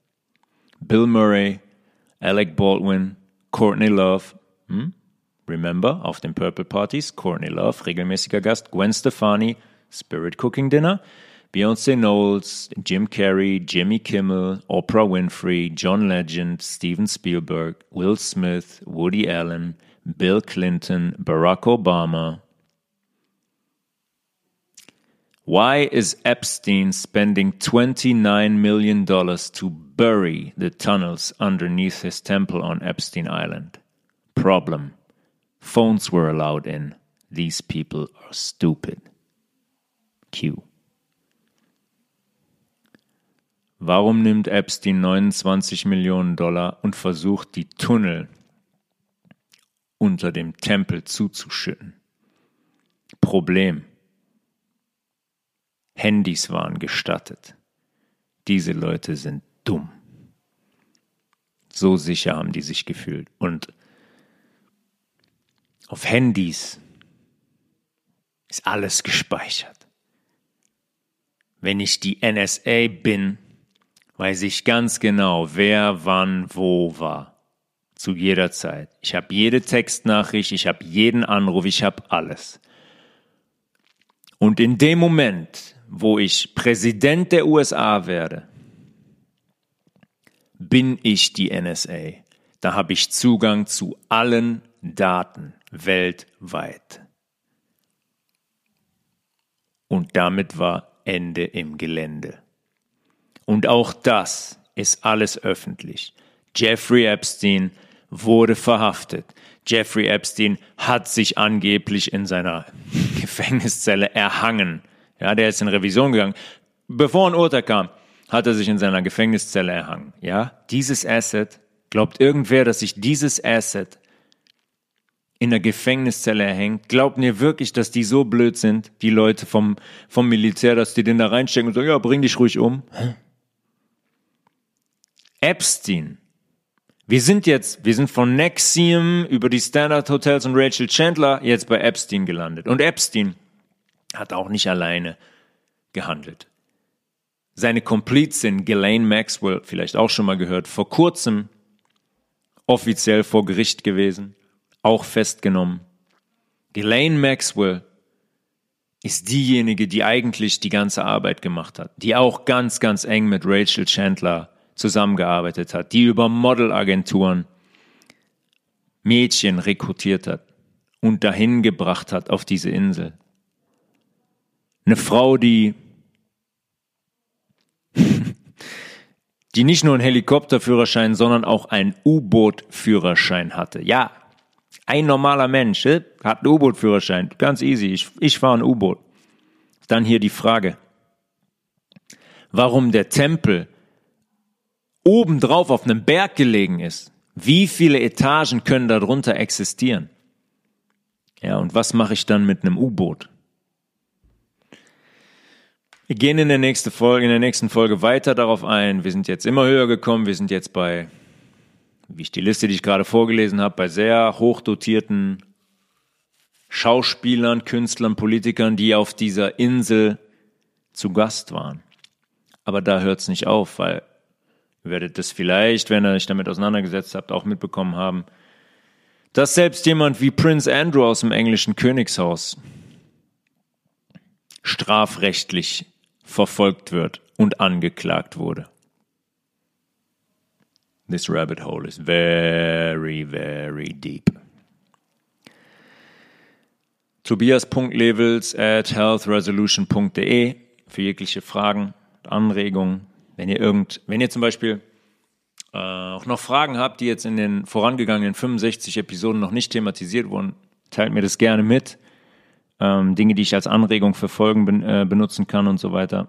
Bill Murray, Alec Baldwin, Courtney Love, hm? Remember, auf den Purple Parties, Courtney Love, regelmäßiger Gast, Gwen Stefani, Spirit Cooking Dinner, Beyoncé Knowles, Jim Carrey, Jimmy Kimmel, Oprah Winfrey, John Legend, Steven Spielberg, Will Smith, Woody Allen, Bill Clinton, Barack Obama, Why is Epstein spending $29 million to bury the tunnels underneath his temple on Epstein Island? Problem. Phones were allowed in. These people are stupid. Q. Warum nimmt Epstein 29 Millionen Dollar und versucht, die Tunnel unter dem Tempel zuzuschütten? Problem. Handys waren gestattet. Diese Leute sind dumm. So sicher haben die sich gefühlt. Und auf Handys ist alles gespeichert. Wenn ich die NSA bin, weiß ich ganz genau, wer wann wo war. Zu jeder Zeit. Ich habe jede Textnachricht, ich habe jeden Anruf, ich habe alles. Und in dem Moment, wo ich Präsident der USA werde, bin ich die NSA. Da habe ich Zugang zu allen Daten weltweit. Und damit war Ende im Gelände. Und auch das ist alles öffentlich. Jeffrey Epstein wurde verhaftet. Jeffrey Epstein hat sich angeblich in seiner (laughs) Gefängniszelle erhangen ja, der ist in Revision gegangen. Bevor ein Urteil kam, hat er sich in seiner Gefängniszelle erhangen. Ja, dieses Asset, glaubt irgendwer, dass sich dieses Asset in der Gefängniszelle erhängt? Glaubt ihr wirklich, dass die so blöd sind, die Leute vom, vom Militär, dass die den da reinstecken und sagen, ja, bring dich ruhig um? Epstein. Wir sind jetzt, wir sind von Nexium über die Standard Hotels und Rachel Chandler jetzt bei Epstein gelandet. Und Epstein hat auch nicht alleine gehandelt. Seine Komplizin Ghislaine Maxwell, vielleicht auch schon mal gehört, vor kurzem offiziell vor Gericht gewesen, auch festgenommen. Ghislaine Maxwell ist diejenige, die eigentlich die ganze Arbeit gemacht hat, die auch ganz, ganz eng mit Rachel Chandler zusammengearbeitet hat, die über Modelagenturen Mädchen rekrutiert hat und dahin gebracht hat auf diese Insel. Eine Frau, die, die nicht nur einen Helikopterführerschein, sondern auch einen U-Boot-Führerschein hatte. Ja, ein normaler Mensch äh, hat einen U-Boot-Führerschein. Ganz easy. Ich, ich fahre ein U-Boot. Dann hier die Frage. Warum der Tempel obendrauf auf einem Berg gelegen ist. Wie viele Etagen können darunter existieren? Ja, und was mache ich dann mit einem U-Boot? Wir gehen in der nächsten Folge, in der nächsten Folge weiter darauf ein. Wir sind jetzt immer höher gekommen. Wir sind jetzt bei, wie ich die Liste, die ich gerade vorgelesen habe, bei sehr hochdotierten Schauspielern, Künstlern, Politikern, die auf dieser Insel zu Gast waren. Aber da hört es nicht auf, weil ihr werdet das vielleicht, wenn ihr euch damit auseinandergesetzt habt, auch mitbekommen haben, dass selbst jemand wie Prince Andrew aus dem englischen Königshaus strafrechtlich verfolgt wird und angeklagt wurde. This rabbit hole is very, very deep. Tobias.levels at healthresolution.de für jegliche Fragen, Anregungen. Wenn ihr irgend, wenn ihr zum Beispiel äh, auch noch Fragen habt, die jetzt in den vorangegangenen 65 Episoden noch nicht thematisiert wurden, teilt mir das gerne mit. Ähm, Dinge, die ich als Anregung für Folgen ben, äh, benutzen kann und so weiter.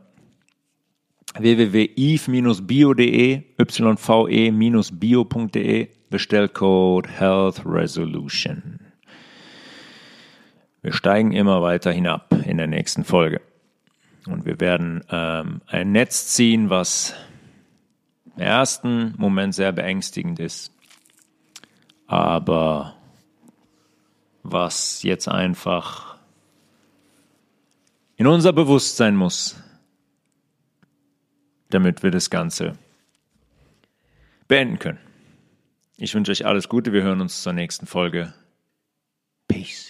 www.eve-bio.de, yve-bio.de, Bestellcode Health Resolution. Wir steigen immer weiter hinab in der nächsten Folge. Und wir werden ähm, ein Netz ziehen, was im ersten Moment sehr beängstigend ist, aber was jetzt einfach in unser Bewusstsein muss, damit wir das Ganze beenden können. Ich wünsche euch alles Gute. Wir hören uns zur nächsten Folge. Peace.